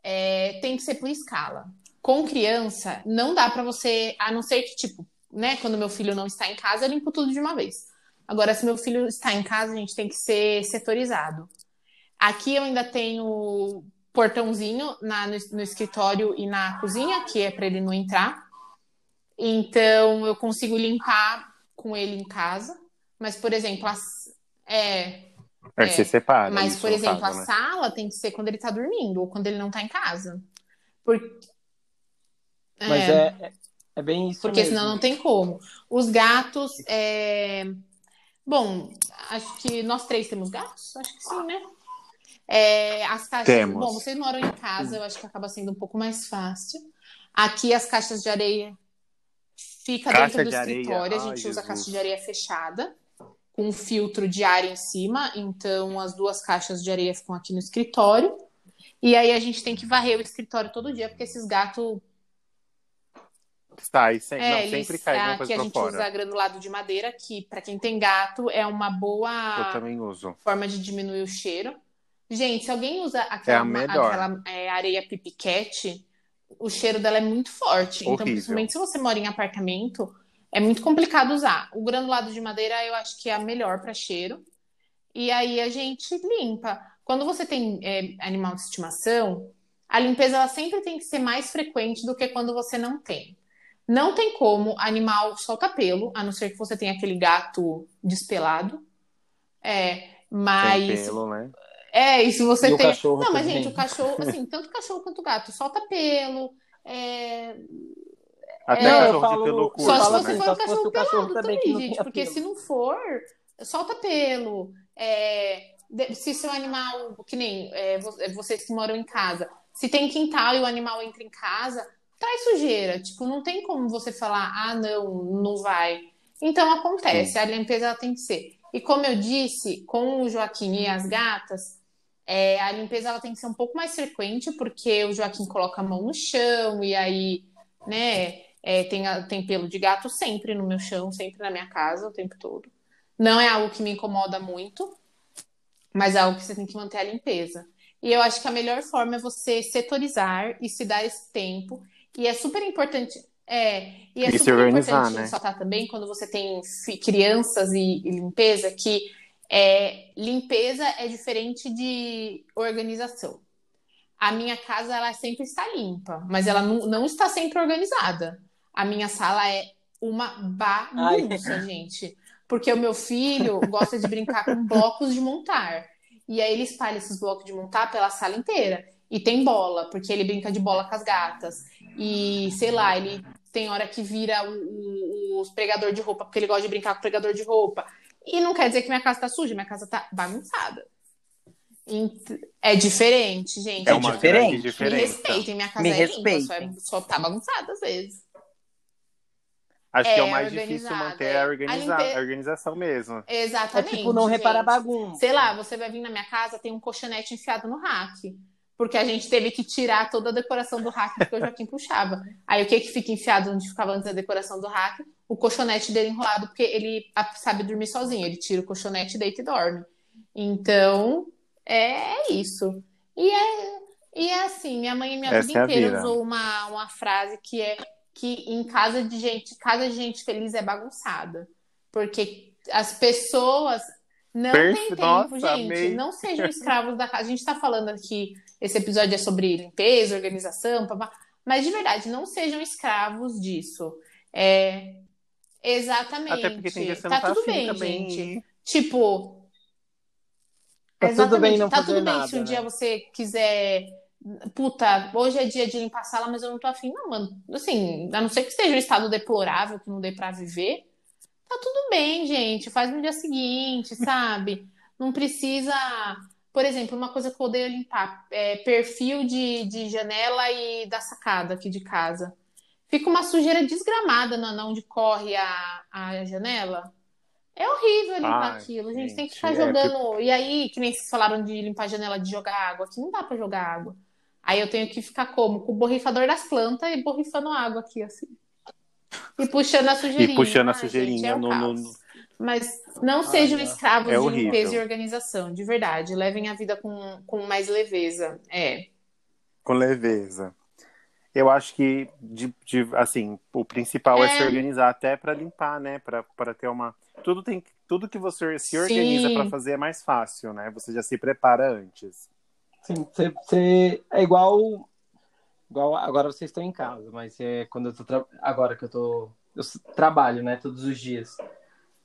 É, tem que ser por escala. Com criança, não dá para você, a não ser que, tipo, né, quando meu filho não está em casa, eu limpo tudo de uma vez. Agora, se meu filho está em casa, a gente tem que ser setorizado. Aqui eu ainda tenho portãozinho na, no, no escritório e na cozinha, que é para ele não entrar. Então eu consigo limpar com ele em casa. Mas, por exemplo, as, é, é, se separa. Mas, por exemplo, caso, a né? sala tem que ser quando ele tá dormindo ou quando ele não tá em casa. Por... Mas é, é, é bem isso Porque mesmo. senão não tem como. Os gatos. é, Bom, acho que nós três temos gatos? Acho que sim, né? É, as caixas. Temos. Bom, vocês moram em casa, eu acho que acaba sendo um pouco mais fácil. Aqui as caixas de areia fica Caixa dentro do de areia, escritório, a ai, gente usa Jesus. caixa de areia fechada, com um filtro de ar em cima, então as duas caixas de areia ficam aqui no escritório. E aí a gente tem que varrer o escritório todo dia, porque esses gatos Sai, sempre, é, não, sempre cai alguma aqui coisa a gente fora. usa granulado de madeira, que para quem tem gato é uma boa forma de diminuir o cheiro. Gente, se alguém usa aquela, É a melhor. aquela, é, areia pipiquete, o cheiro dela é muito forte. Então, Horrível. principalmente se você mora em apartamento, é muito complicado usar. O granulado de madeira eu acho que é a melhor para cheiro. E aí a gente limpa. Quando você tem é, animal de estimação, a limpeza ela sempre tem que ser mais frequente do que quando você não tem. Não tem como animal solta pelo, a não ser que você tenha aquele gato despelado. É, mas pelo, né? É, e se você E o tem. cachorro Não, mas também. gente, o cachorro, assim, tanto o cachorro quanto o gato solta pelo. É... Até Não, cachorro falo- de pelo curto, Só se né? você assim, for um cachorro o cachorro pelado também também, que não gente. Porque pelo. se não for, solta pelo. É, Se seu animal, que nem é, é, vocês que moram em casa, se tem quintal e o animal entra em casa, traz sujeira. Tipo, não tem como você falar, ah, não, não vai. Então acontece, a limpeza ela tem que ser. E como eu disse, com o Joaquim e as gatas, é, a limpeza ela tem que ser um pouco mais frequente, porque o Joaquim coloca a mão no chão e aí, né, é, tem, tem pelo de gato sempre no meu chão, sempre na minha casa, o tempo todo. Não é algo que me incomoda muito, mas é algo que você tem que manter a limpeza. E eu acho que a melhor forma é você setorizar e se dar esse tempo. E é super importante. É, e é E se super organizar, importante né? ressaltar também quando você tem crianças e, e limpeza que é, limpeza é diferente de organização. A minha casa ela sempre está limpa, mas ela não, não está sempre organizada. A minha sala é uma bagunça, gente. Porque o meu filho gosta de brincar com blocos de montar. E aí ele espalha esses blocos de montar pela sala inteira. E tem bola, porque ele brinca de bola com as gatas. E, sei lá, ele tem hora que vira o, pregador de roupa, porque ele gosta de brincar com o pregador de roupa. E não quer dizer que minha casa tá suja, minha casa tá bagunçada. É diferente, gente. É É uma diferente. Me respeitem, minha casa Me é limpa, só, é, respeitem. só tá bagunçada às vezes. Acho que é o É, mais difícil manter é. a, A organiza... limpe- a organização mesmo. É Exatamente. tipo não reparar bagunça. Sei lá, você vai vir na minha casa, tem um colchonete enfiado no rack. Porque a gente teve que tirar toda a decoração do rack porque o Joaquim puxava. Aí o que que fica enfiado onde ficava antes da decoração do rack? O colchonete dele enrolado, porque ele a- sabe dormir sozinho. Ele tira o colchonete, deita e dorme. Então, é isso. E é, e é assim, minha mãe minha Essa vida é a inteira vida. usou uma, uma frase que é que em casa de gente, casa de gente feliz é bagunçada. Porque as pessoas não Perfe- têm tempo, Nossa, gente. amei. Não sejam escravos da casa. A gente tá falando aqui, esse episódio é sobre limpeza, organização, papá. Mas de verdade, não sejam escravos disso. É, exatamente. Até porque tem que você tá tá tudo bem, também. gente. Tipo, Tá tudo Exatamente. bem não tá tudo bem se um né? dia você quiser. Puta, hoje é dia de limpar a sala, mas eu não tô afim. Não, mano. Assim, a não ser que esteja um estado deplorável, que não dê pra viver. Tá tudo bem, gente. Faz no dia seguinte, sabe? Não precisa. Por exemplo, uma coisa que eu odeio limpar é perfil de, de janela e da sacada aqui de casa. Fica uma sujeira desgramada na, onde corre a, a janela. É horrível limpar Ai, aquilo. A gente tem que gente, ficar é, jogando. E aí, que nem vocês falaram de limpar a janela de jogar água. Aqui não dá pra jogar água. Aí eu tenho que ficar como? Com o borrifador das plantas e borrifando água aqui, assim. E puxando a sujeirinha. E puxando a Ai, sujeirinha gente, é um no- no- Mas não sejam escravos É de horrível. limpeza e organização, de verdade. Levem a vida com, com mais leveza. É. com leveza. Eu acho que, de, de- assim, o principal é, É. se organizar até para limpar, né? Para ter uma. Tudo tem tudo que você se organiza para fazer é mais fácil, né? Você já se prepara antes. Sim, você, você- é igual, igual. Agora vocês estão em casa, mas é quando eu tô. tra- Agora que eu tô. Eu trabalho, né? Todos os dias.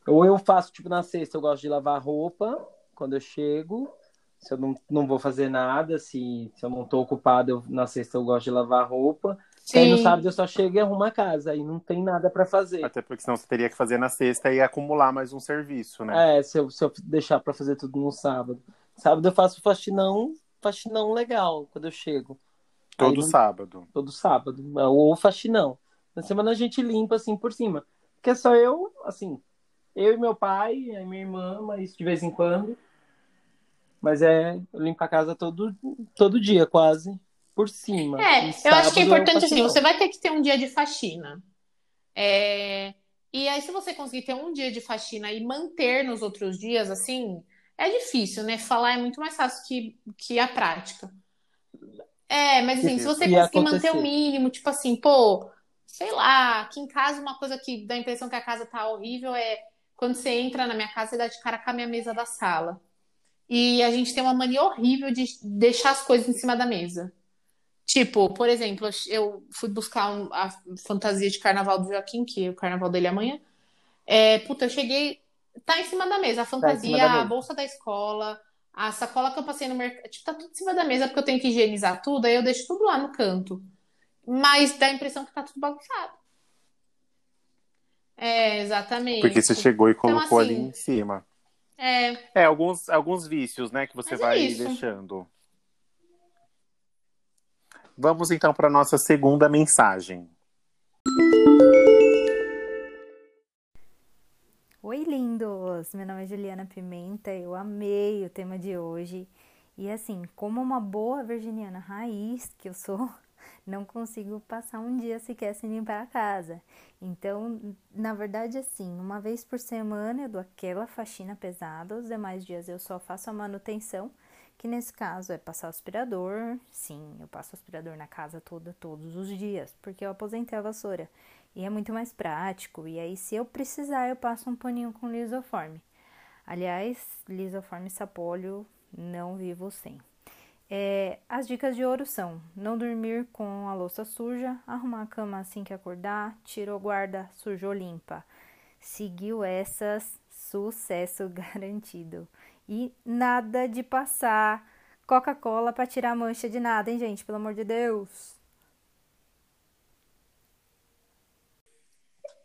Ou eu faço, tipo, na sexta, eu gosto de lavar roupa quando eu chego. Se eu não, não vou fazer nada, se, se eu não tô ocupado, eu- na sexta eu gosto de lavar roupa. E aí no Sim. sábado eu só chego e arrumo a casa. Aí não tem nada pra fazer. Até porque senão você teria que fazer na sexta e acumular mais um serviço, né? É, se eu, se eu deixar pra fazer tudo no sábado. Sábado eu faço faxinão, faxinão legal quando eu chego. Todo aí não- sábado. todo sábado, ou faxinão. Na semana a gente limpa assim por cima. Porque é só eu, assim, eu e meu pai, aí minha irmã, mas de vez em quando. Mas é, eu limpo a casa todo, todo dia, quase, por cima. É, E eu acho que é importante assim, você vai ter que ter um dia de faxina. É, E aí, se você conseguir ter um dia de faxina e manter nos outros dias, assim, é difícil, né? Falar é muito mais fácil que, que a prática. É, mas assim, se você conseguir acontecer. manter o mínimo, tipo assim, pô, sei lá, aqui em casa uma coisa que dá a impressão que a casa tá horrível é quando você entra na minha casa e dá de cara com a minha mesa da sala. E a gente tem uma mania horrível de deixar as coisas em cima da mesa. Tipo, por exemplo, eu fui buscar um- a fantasia de carnaval do Joaquim, que o carnaval dele é amanhã. É, puta, eu cheguei. Tá em cima da mesa. A cima fantasia, a mesa. bolsa da escola, a sacola que eu passei no mercado. Tipo, tá tudo em cima da mesa porque eu tenho que higienizar tudo, aí eu deixo tudo lá no canto. Mas dá a impressão que tá tudo bagunçado. É, exatamente. Porque você chegou e colocou ali assim, em cima. É, É, alguns, alguns vícios, né, que você Mas é vai isso. deixando. Vamos então para nossa segunda mensagem. Lindos! Meu nome é Juliana Pimenta, eu amei o tema de hoje. E assim, como uma boa virginiana raiz que eu sou, não consigo passar um dia sequer sem limpar a casa. Então, na verdade, assim, uma vez por semana eu dou aquela faxina pesada, os demais dias eu só faço a manutenção, que nesse caso é passar o aspirador. Sim, eu passo o aspirador na casa toda, todos os dias, porque eu aposentei a vassoura. E é muito mais prático. E aí, se eu precisar, eu passo um paninho com lisoforme. Aliás, lisoforme sapólio, não vivo sem. É, as dicas de ouro são: não dormir com a louça suja, arrumar a cama assim que acordar, tirou guarda, sujou limpa. Seguiu essas, sucesso garantido. E nada de passar Coca-Cola para tirar mancha de nada, hein, gente? Pelo amor de Deus.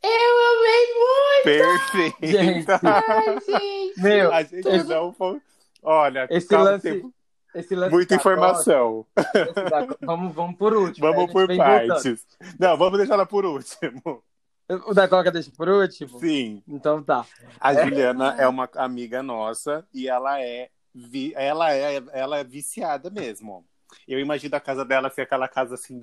Eu amei muito! Perfeito! Gente, Ai, gente! meu, A gente esse, não foi. Olha, esse lance, esse lance muita Coca, informação. da vamos, vamos por último. Vamos gente por voltando. partes. Não, vamos deixar ela por último. O da Coca deixa por último? Sim. Então tá. A Juliana é uma amiga nossa e ela é, vi... ela é, ela é viciada mesmo. Eu imagino a casa dela ser aquela casa assim,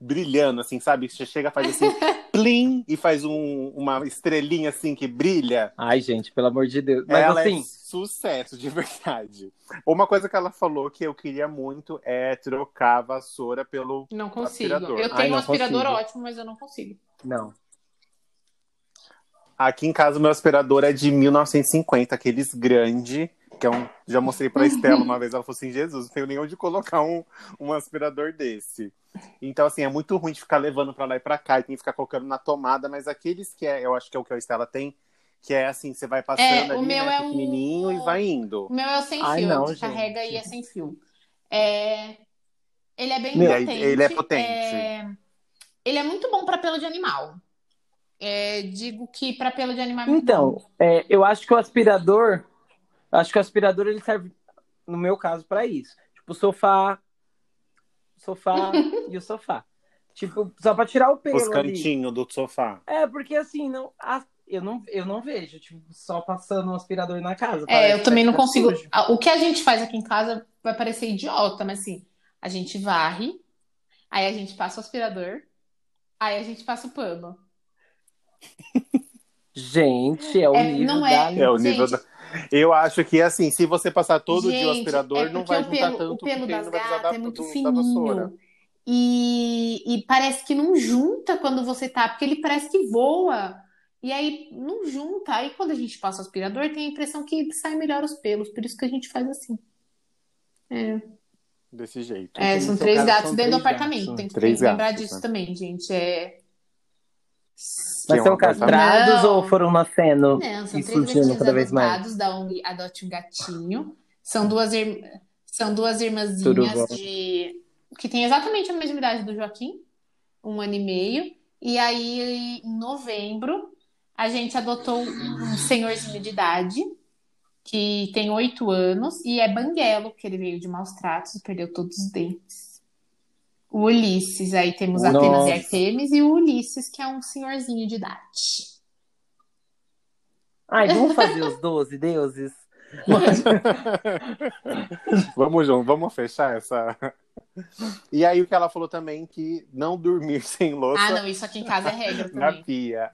brilhando, assim, sabe? Você chega, faz assim, plim, e faz um- uma estrelinha assim que brilha. Ai, gente, pelo amor de Deus. Mas ela assim, é sucesso, de verdade. Uma coisa que ela falou que eu queria muito é trocar a vassoura pelo. Não consigo. Aspirador. Eu Ai, tenho um não aspirador consigo. ótimo, mas eu não consigo. não. Aqui em casa, meu aspirador é de 1950, aqueles grande. Que é um, já mostrei pra Estela uma vez, ela falou assim: Jesus, não tenho nem onde colocar um, um aspirador desse. Então, assim, é muito ruim de ficar levando pra lá e pra cá e tem que ficar colocando na tomada, mas aqueles que é, eu acho que é o que a Estela tem, Que é assim, você vai passando É, o ali, meu né, é o- pequenininho e vai indo. O meu é o sem Ai, fio, não, que carrega gente. e é sem fio. É, Ele é bem Meu, potente. ele é potente. é, Ele é muito bom para pelo de animal. É, Digo que para pelo de animal é muito Então, bom. é, eu acho que o aspirador, acho que o aspirador ele serve, no meu caso, pra isso. Tipo, o sofá, o sofá e o sofá. Tipo, só pra tirar o pelo Os cantinhos do sofá. É, porque assim, não, a- eu, não, eu não vejo, tipo, só passando um aspirador na casa. É, eu também não consigo. sujo. O que a gente faz aqui em casa vai parecer idiota, mas assim, a gente varre, aí a gente passa o aspirador, aí a gente passa o pano. Gente, é o É, nível não da é- É o nível Gente. da... Eu acho que assim, se você passar todo dia o Gente, aspirador, é não vai o juntar pelo, tanto o pelo das não vai precisar gatas é muito fininho. E, e parece que não junta quando você tá, porque ele parece que voa. E aí não junta. Aí quando a gente passa o aspirador, tem a impressão que sai melhor os pelos. Por isso que a gente faz assim. É, Desse jeito. é, são três gatos são dentro do apartamento. gatos. Tem que Três lembrar gatos, disso né? também, gente. É... Mas são castrados Não. ou foram nascendo Não, são e três surgindo cada vez mais? adotados da ONG Adote um Gatinho. São duas, ir... São duas irmãzinhas de... que têm exatamente a mesma idade do Joaquim, um ano e meio. E aí, em novembro, a gente adotou um senhorzinho de idade que tem oito anos e é banguelo, que ele veio de maus tratos e perdeu todos os dentes. O Ulisses, aí temos Atenas Nossa. e Artemis, e o Ulisses, que é um senhorzinho de idade. Ai, vamos fazer os 12 deuses? Vamos junto, vamos fechar essa. E aí o que ela falou também que não dormir sem louça Ah, não, isso aqui em casa é regra na também. pia.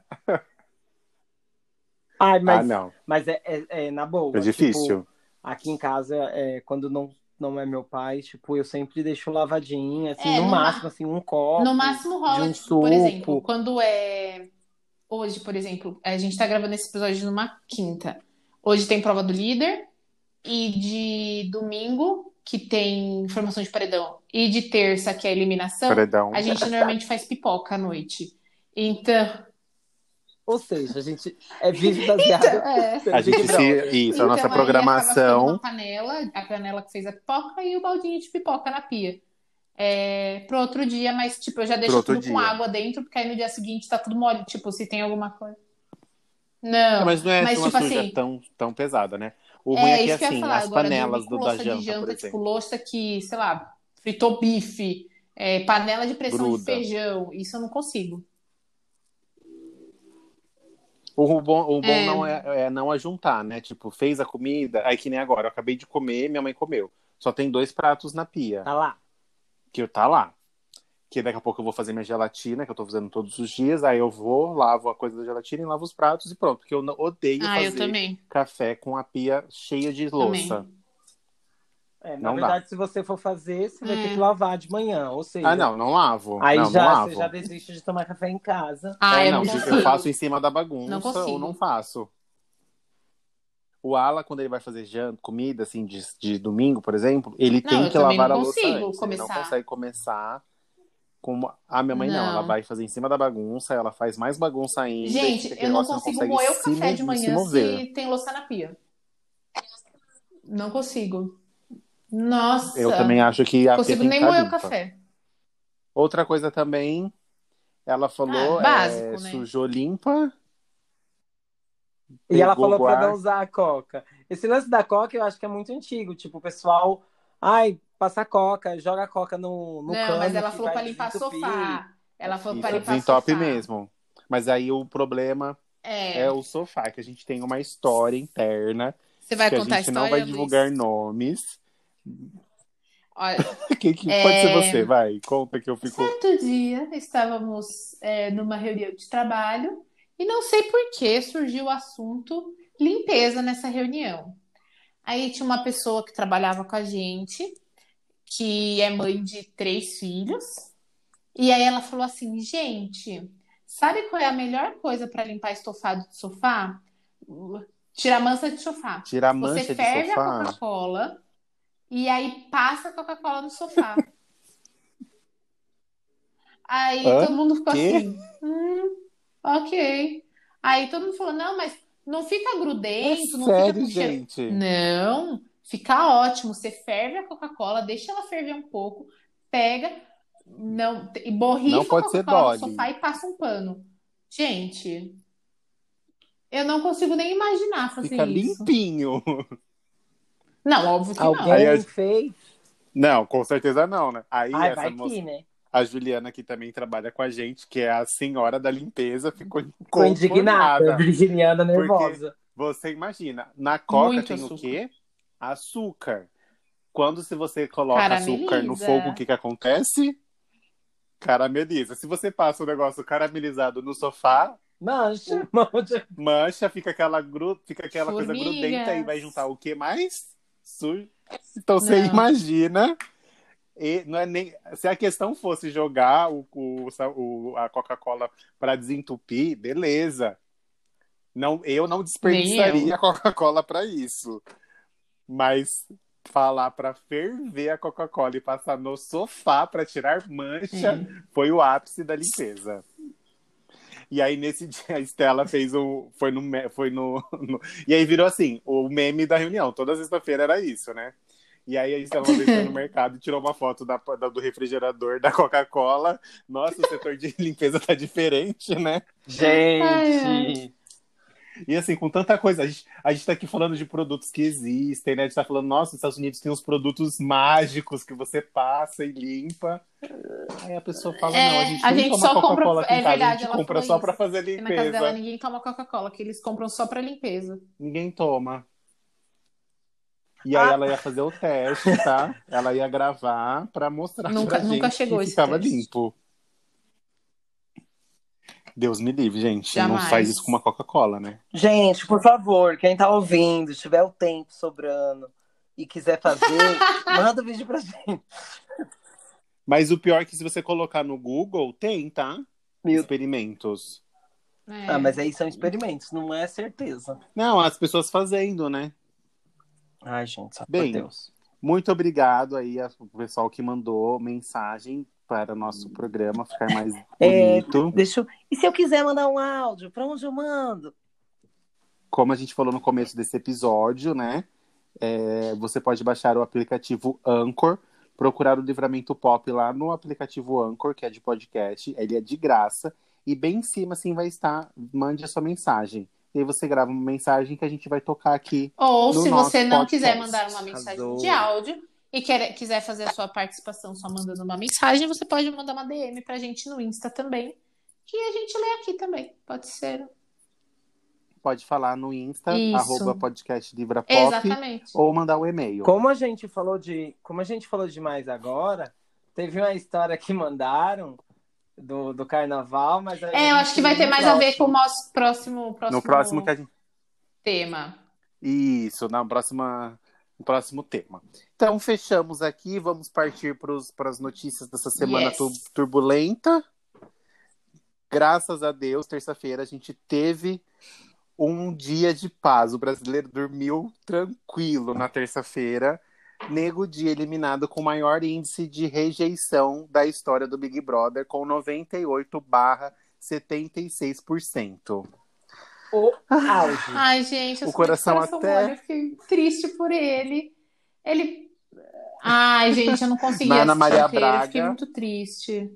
Ai, mas, Ah, não. mas é, é- é na boa. É difícil. Tipo, aqui em casa, é, quando não, não é meu pai, tipo, eu sempre deixo lavadinho, assim, É, no, no máximo, ma- assim, um copo. No máximo rola, de um tipo, por exemplo, suco. quando é. Hoje, por exemplo, a gente tá gravando esse episódio numa quinta. Hoje tem prova do líder, e de domingo, que tem formação de paredão, e de terça, que é eliminação, Paredão. a gente normalmente faz pipoca à noite. Então. Ou seja, a gente é vive baseado É. pelo A gente se. Isso, a nossa Então, programação. Uma panela, a panela que fez a pipoca e o baldinho de pipoca na pia. É, pro outro dia, mas tipo, eu já deixo tudo com dia. água dentro, porque aí no dia seguinte tá tudo mole, tipo, se tem alguma coisa. Não, É, mas não é mas, uma tipo suja assim, tão, tão pesada, né? O ruim é é que isso que eu ia assim, falar as agora, panelas com do da louça janta, de janta, por tipo, louça que, sei lá, fritou bife, é, panela de pressão de Gruda. feijão, isso eu não consigo. O bom, o bom É. não é, é não ajuntar, né? Tipo, fez a comida, aí que nem agora, eu acabei de comer, minha mãe comeu. Só tem dois pratos na pia, Tá lá. que tá lá. Que daqui a pouco eu vou fazer minha gelatina, que eu tô fazendo todos os dias, aí eu vou, lavo a coisa da gelatina e lavo os pratos e pronto. Porque eu não- odeio Ah, eu fazer também. café com a pia cheia de louça. É, na Não dá. verdade, se você for fazer, você vai É. ter que lavar de manhã. Ou seja, Ah, não, não lavo. aí não, já, não lavo. você já desiste de tomar café em casa. Ah, É, eu não, eu faço em cima da bagunça Não consigo. ou não faço. O Ala, quando ele vai fazer janta, comida, assim, de, de domingo, por exemplo, ele Não, tem que lavar a louça consigo antes. Ele começar. não consegue começar com... A minha mãe não. Não. ela vai fazer em cima da bagunça, ela faz mais bagunça ainda. Gente, eu não consigo moer o se café de se manhã mover. se tem louça na pia. Não consigo. Nossa. Eu também acho que a consigo nem estar moer o limpa. café. Outra coisa também, ela falou, Ah, básico, é, né? sujou limpa. E ela falou pra guarda. não usar a coca. Esse lance da coca eu acho que é muito antigo. Tipo, o pessoal, ai, passa a coca, joga a coca no, no não, cano. mas ela falou pra limpar desentupir. sofá. Ela falou pra Isso, limpar sofá. mesmo. Mas aí o problema É. é o sofá, que a gente tem uma história interna, Você vai que a contar a gente história, não vai Luiz? divulgar nomes. Olha, Que, que É. Pode ser você, vai. Conta que eu fico. certo dia estávamos é, numa reunião de trabalho e não sei por que surgiu o assunto limpeza nessa reunião. Aí tinha uma pessoa que trabalhava com a gente, que é mãe de três filhos, e aí ela falou assim: gente, sabe qual é a melhor coisa para limpar estofado de sofá? Tirar mancha de sofá. Tirar a Você mancha de ferve a sofá. Coca-Cola e aí passa a Coca-Cola no sofá. Aí todo mundo ficou Quê? assim, hum, ok. Aí todo mundo falou, não, mas Não fica grudento, É não sério, fica com cheiro. gente? Não, fica ótimo. Você ferve a Coca-Cola, deixa ela ferver um pouco, pega, não, e borrifa a Coca-Cola no sofá e passa um pano. Gente, eu não consigo nem imaginar fazer Fica isso. limpinho. Não, óbvio que não. Alguém Aí a- fez. Não, com certeza não, né? Aí Ai, essa vai moça, que, né? a Juliana, que também trabalha com a gente, que é a senhora da limpeza, ficou Ficou indignada, virginiana nervosa. Você imagina, na Coca Muito tem açúcar. o quê? Açúcar. Quando se você coloca açúcar no fogo, o que que acontece? Carameliza. Se você passa o negócio caramelizado no sofá, Mancha, mancha. mancha, fica aquela, gru... fica aquela coisa grudenta e vai juntar o que mais? Sujo. Então você imagina. E não é nem... Se a questão fosse jogar o, o- o- a Coca-Cola para desentupir, beleza. Não, eu não desperdiçaria a Coca-Cola para isso. Mas falar para ferver a Coca-Cola e passar no sofá para tirar mancha foi o ápice da limpeza. E aí, nesse dia, a Estela fez o. Foi no. Foi no, no- E aí virou assim, o meme da reunião. Toda sexta-feira era isso, né? E aí a Estela foi no mercado e tirou uma foto da, da- do refrigerador da Coca-Cola. Nossa, o setor de limpeza tá diferente, né? Gente. E assim, com tanta coisa, a gente, a gente tá aqui falando de produtos que existem, né? A gente tá falando, nossa, os Estados Unidos tem uns produtos mágicos que você passa e limpa. Aí a pessoa fala, É, não, a gente, a gente toma só compra- Coca-Cola aqui em é casa, a verdade, gente compra só pra fazer Porque na casa dela limpeza. ninguém toma Coca-Cola, que eles compram só pra limpeza. Ninguém toma. E aí Ah. ela ia fazer o teste, tá? Ela ia gravar pra mostrar Nunca- pra nunca gente chegou que esse ficava teste. limpo. Deus me livre, gente. Jamais. Não faz isso com uma Coca-Cola, né? Gente, por favor, quem tá ouvindo, se tiver o tempo sobrando e quiser fazer, manda o vídeo pra gente. Mas o pior é que se você colocar no Google, tem, tá? Meu- Experimentos. É. Ah, mas aí são experimentos, não é certeza. Não, as pessoas fazendo, né? Ai, gente, só Bem, por Deus. Muito obrigado aí ao pessoal que mandou mensagem para o nosso programa ficar mais É, bonito. Deixa eu... E se eu quiser mandar um áudio, pra onde eu mando? Como a gente falou no começo desse episódio, né? é, você pode baixar o aplicativo Anchor, procurar o Livramento Pop lá no aplicativo Anchor, que é de podcast, ele é de graça, e bem em cima assim vai estar, mande a sua mensagem. E aí você grava uma mensagem que a gente vai tocar aqui. Ou no se nosso você não podcast. quiser mandar uma mensagem Arrasou. de áudio e quer, quiser fazer a sua participação só mandando uma mensagem, você pode mandar uma DM pra gente no Insta também, que a gente lê aqui também. Pode ser. Pode falar no Insta, Isso. arroba podcast Livra Pop, Exatamente. ou mandar o e-mail. Como a gente falou de, como a gente falou demais agora, teve uma história que mandaram do, do carnaval, mas É, eu a acho que vai ter mais a ver com o próximo. nosso próximo, próximo, No próximo que a gente tema. Isso, na próxima, no próximo tema. Então, fechamos aqui, vamos partir para as notícias dessa semana Yes. tu- turbulenta. Graças a Deus, terça-feira a gente teve um dia de paz. O brasileiro dormiu tranquilo na terça-feira. Nego dia eliminado com o maior índice de rejeição da história do Big Brother, com 98,76%. O auge. Ai, gente, eu O coração até- mole, eu fiquei triste por ele. Ele. Ai, gente, eu não consegui Na Ana Maria eu fiquei Braga. muito triste.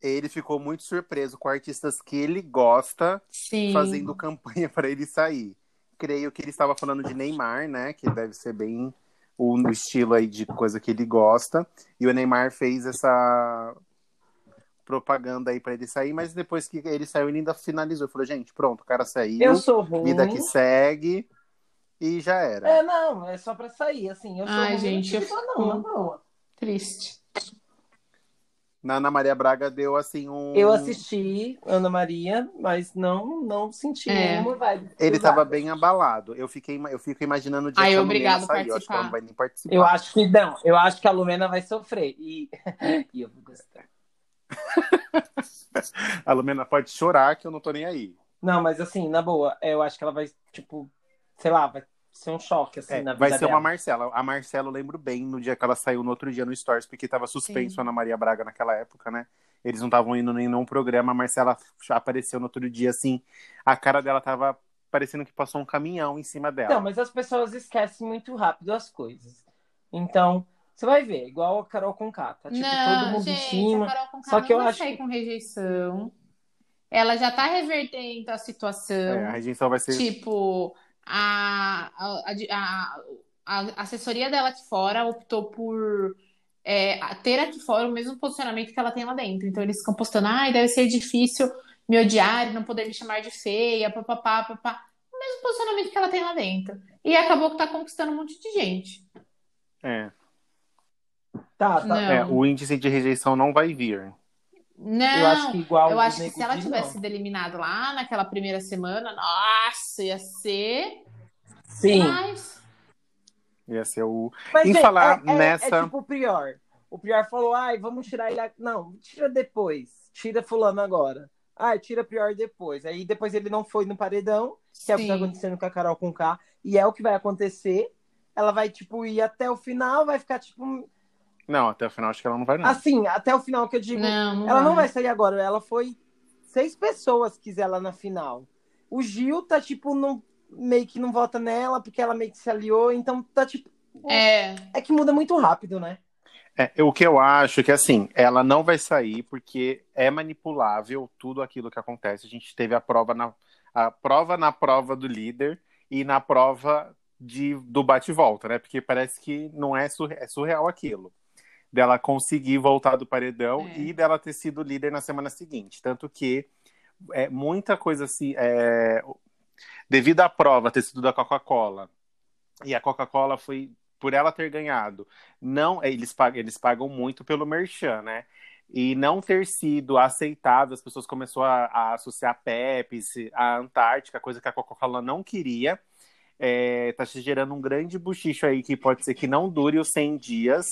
Ele ficou muito surpreso com artistas que ele gosta Sim. fazendo campanha para ele sair. Creio que ele estava falando de Neymar, né? Que deve ser bem o estilo aí de coisa que ele gosta. E o Neymar fez essa propaganda aí para ele sair, mas depois que ele saiu, ele ainda finalizou. Falou, gente, pronto, o cara saiu, Eu sou ruim. vida que segue, e já era. É, não, é só pra sair, assim. Eu sou Ai, ruim, gente, eu fico, não, na boa. Triste. Na Ana Maria Braga deu assim um. Eu assisti Ana Maria, mas não, não senti É. nenhuma vibe. Ele tava bem abalado. Eu fiquei, eu fico imaginando o dia Ai, que a obrigado Lumena por saiu. Acho que ela participar. não vai nem participar. Eu acho que não, eu acho que a Lumena vai sofrer. E, e eu vou gostar. A Lumena pode chorar que eu não tô nem aí. Não, mas assim, na boa, eu acho que ela vai, tipo, sei lá, vai ser um choque, assim, É, na vida vai ser dela. uma Marcela. A Marcela eu lembro bem no dia que ela saiu no outro dia no Stories, porque tava suspenso Sim. a Ana Maria Braga naquela época, né? eles não estavam indo em nenhum programa, a Marcela apareceu no outro dia, assim, a cara dela tava parecendo que passou um caminhão em cima dela. Não, mas as pessoas esquecem muito rápido as coisas. Então, você vai ver, igual a Carol Conká, tá tipo não, todo mundo gente, em cima. a Carol Conká Só não que eu vai acho sair que- com rejeição. Ela já tá revertendo a situação. É, a rejeição vai ser. Tipo, a, a, a- a assessoria dela aqui fora optou por é, ter aqui fora o mesmo posicionamento que ela tem lá dentro. Então eles ficam postando, ai, deve ser difícil me odiar e não poder me chamar de feia, papapá, papá. O mesmo posicionamento que ela tem lá dentro. E acabou que tá conquistando um monte de gente. É, Tá, tá. É, o índice de rejeição não vai vir. Não, Eu acho que igual eu o acho que se ela tivesse sido eliminada lá naquela primeira semana, nossa, ia ser. Sim. Mas. Ia ser o. Mas, Em gente, falar é, é- nessa- É tipo o Prior. O Prior falou, ai, vamos tirar ele. Não, tira depois. Tira fulano agora. Ai, tira Prior depois. Aí depois ele não foi no paredão, que é o que tá Sim. acontecendo com a Carol com K. E é o que vai acontecer. Ela vai, tipo, ir até o final, vai ficar, tipo, Não, até o final acho que ela não vai, não. assim, até o final que eu digo. Não, não ela não vai. vai sair agora. Ela foi. Seis pessoas quis ela na final. O Gil tá, tipo, não, meio que não vota nela, porque ela meio que se aliou. Então tá, tipo. É. É que muda muito rápido, né? É, o que eu acho é que assim, ela não vai sair porque é manipulável tudo aquilo que acontece. A gente teve a prova na a prova na prova do líder e na prova de, do bate e volta, né? Porque parece que não é, sur- é surreal aquilo. Dela conseguir voltar do paredão É. e dela ter sido líder na semana seguinte. Tanto que é muita coisa assim. é, devido à prova ter sido da Coca-Cola, e a Coca-Cola foi por ela ter ganhado não eles pagam, eles pagam muito pelo merchan, né? E não ter sido aceitável, as pessoas começaram a, a associar Pepsi, a Antártica, coisa que a Coca-Cola não queria. É, tá se gerando um grande buchicho aí que pode ser que não dure os 100 dias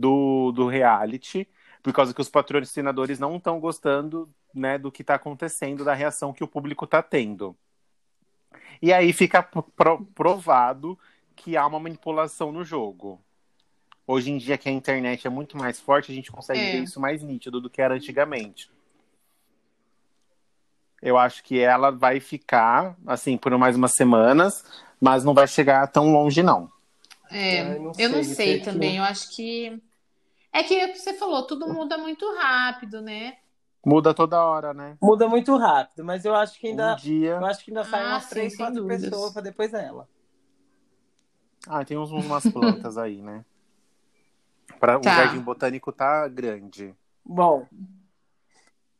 do, do reality, por causa que os patrocinadores não estão gostando né, do que está acontecendo, da reação que o público está tendo. E aí fica pro- provado que há uma manipulação no jogo. Hoje em dia, que a internet é muito mais forte, a gente consegue É. ver isso mais nítido do que era antigamente. Eu acho que ela vai ficar, assim, por mais umas semanas, mas não vai chegar tão longe, não. É, Ai, não eu não sei, sei também. Eu acho que. É que é o que você falou, tudo muda muito rápido, né? Muda toda hora, né? Muda muito rápido, mas eu acho que ainda. Um dia. Eu acho que ainda saem Ah, umas sim, três, quatro dúvidas. pessoas pra depois ela. Ah, tem uns, umas plantas aí, né? Pra, O Tá. jardim botânico tá grande. Bom,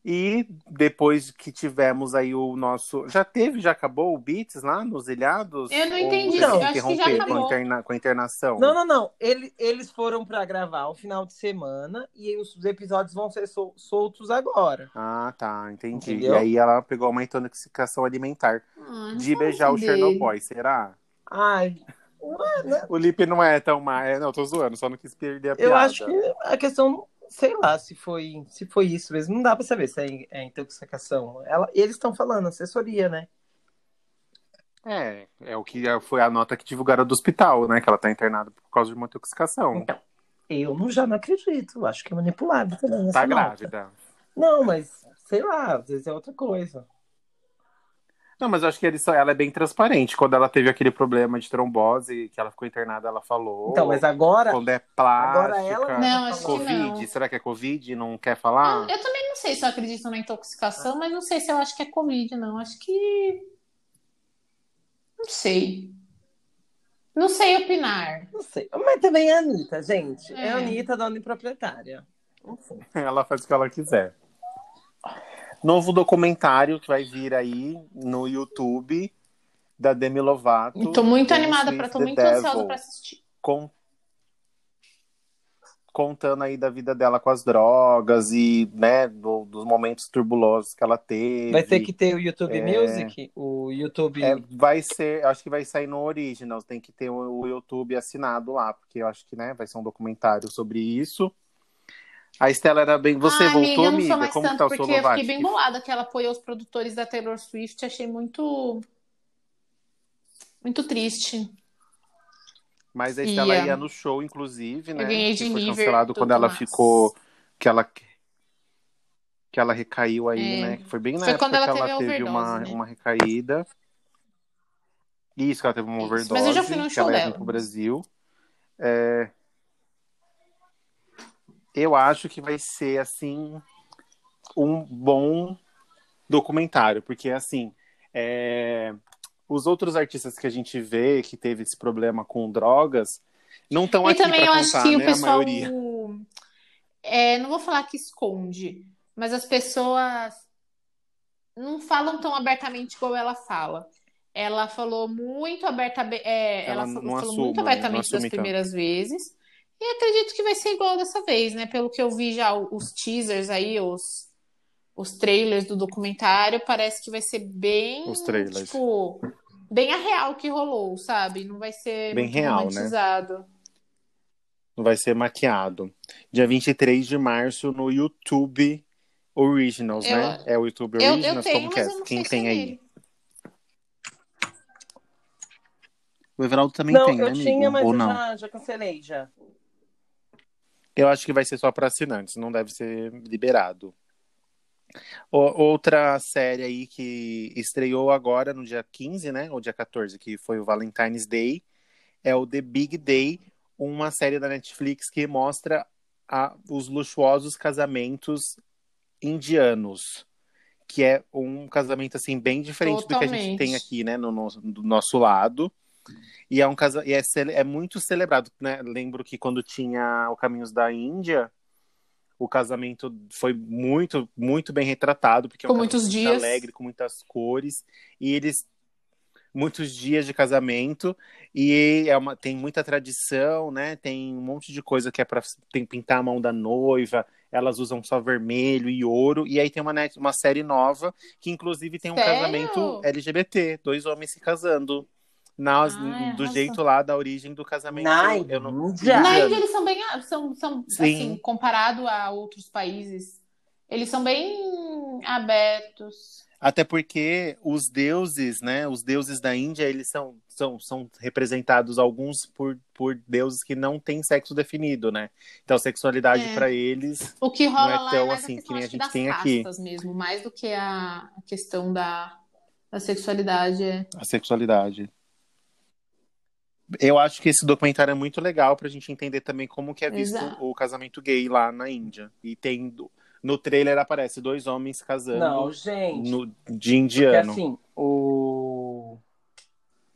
E depois que tivemos aí o nosso. Já teve, já acabou o Beats lá nos ilhados? Eu não entendi, teve eu acho que já interromper com a, acabou. interna- com a internação? não, não, não. Ele, eles foram pra gravar o final de semana e os episódios vão ser sol- soltos agora. Ah, tá, entendi. Entendeu? E aí ela pegou uma intoxicação alimentar Ah, não de beijar o entender. Chernobyl, será? Ai, não é, né? O Lipe não é tão má. É, não, tô zoando, só não quis perder a piada. Eu acho que a questão, sei lá, se foi, se foi isso mesmo. Não dá pra saber se é, é intoxicação. Ela, eles estão falando, assessoria, né? É, é o que foi a nota que divulgaram do hospital, né? Que ela tá internada por causa de uma intoxicação. Então, eu não, já não acredito. Acho que é manipulado também. Tá nota. grávida. Não, mas sei lá, às vezes é outra coisa. Não, mas eu acho que ele só- ela é bem transparente. Quando ela teve aquele problema de trombose, que ela ficou internada, ela falou. Então, mas agora. Quando é plástica. Agora ela Não, acho que Covid, não. será que é Covid? Não quer falar? Ah, eu também não sei se eu acredito na intoxicação, mas não sei se eu acho que é Covid, não. Acho que. Não sei. Não sei opinar. Não sei. Mas também é a Anitta, gente. É, É. a Anitta, dona e proprietária. Ela faz o que ela quiser. Novo documentário que vai vir aí no YouTube da Demi Lovato. Tô muito animada para tô the muito Devil, ansiosa pra assistir. con- Contando aí da vida dela com as drogas e, né, do- dos momentos turbulosos que ela teve. Vai ter que ter o YouTube É. Music, o YouTube. É, vai ser, acho que vai sair no Originals, tem que ter o, o YouTube assinado lá, porque eu acho que, né, vai ser um documentário sobre isso. A Estela era bem. Você Ai, voltou, amiga, eu Como tanto, tá o porque eu fiquei bem bolada que ela apoiou os produtores da Taylor Swift. Achei muito. Muito triste. Mas a Estela Ia. ia no show, inclusive, né? ganhei que de foi River, cancelado quando ela mais. ficou. Que ela. que ela recaiu aí, É. né? Que foi bem na Foi época ela que ela teve teve uma, né? uma recaída. Isso, que ela teve uma Isso. overdose. Mas eu já fui num que show ela dela. pro Brasil. É, Eu acho que vai ser, assim, um bom documentário, porque, assim, é, os outros artistas que a gente vê que teve esse problema com drogas não estão E aqui eu contar, acho que né, o pessoal. a maioria. é, não vou falar que esconde, mas as pessoas não falam tão abertamente como ela fala. Ela falou muito abertamente. Ela ela não falou assume, muito não abertamente das assume tanto. primeiras vezes. E acredito que vai ser igual dessa vez, né? Pelo que eu vi já os teasers aí, os, os trailers do documentário, parece que vai ser bem. Os trailers. Tipo, bem a real que rolou, sabe? Não vai ser Bem muito real, né? romantizado. Não vai ser maquiado. Dia 23 de março no YouTube Originals, Eu- né? É o YouTube Eu, Originals, eu tenho, como que é? eu não Quem tem é aí? nele. O Everaldo também Não, tem, né, eu amigo? tinha, mas Ou eu não? já, já cancelei já. Eu acho que vai ser só para assinantes, não deve ser liberado. Outra série aí que estreou agora no dia 15, né? Ou dia 14, que foi o Valentine's Day, é o The Big Day, uma série da Netflix que mostra a- os luxuosos casamentos indianos. Que é um casamento assim bem diferente do que a gente Totalmente. tem aqui, né, no, nosso- do nosso lado. E é um casa e é, é muito celebrado, né? Lembro que quando tinha o Caminhos da Índia, o casamento foi muito, muito bem retratado, porque é um Com muitos casamento muito dias. alegre, com muitas cores, e eles muitos dias de casamento e é uma, tem muita tradição, né? Tem um monte de coisa que é para tem pintar a mão da noiva, elas usam só vermelho e ouro, e aí tem uma, net- uma série nova que inclusive tem um Sério? casamento LGBT, dois homens se casando. Nas, Ai, do arrasou. jeito lá da origem do casamento. Na eu não, Índia? Na. Índia eles são bem, são, são Sim. assim, comparado a outros países, eles são bem abertos. Até porque os deuses, né? Os deuses da Índia, eles são, são, são representados alguns por, por deuses que não têm sexo definido, né? Então, sexualidade É. para eles O que rola Não é lá tão é mais assim a que nem a gente das tem aqui. castas mesmo, mais do que a, a questão da, da sexualidade. é. a sexualidade. Eu acho que esse documentário é muito legal pra gente entender também como que é visto Exato. o casamento gay lá na Índia. E tem no trailer aparece dois homens casando Não, gente. no, de Porque indiano. assim, o,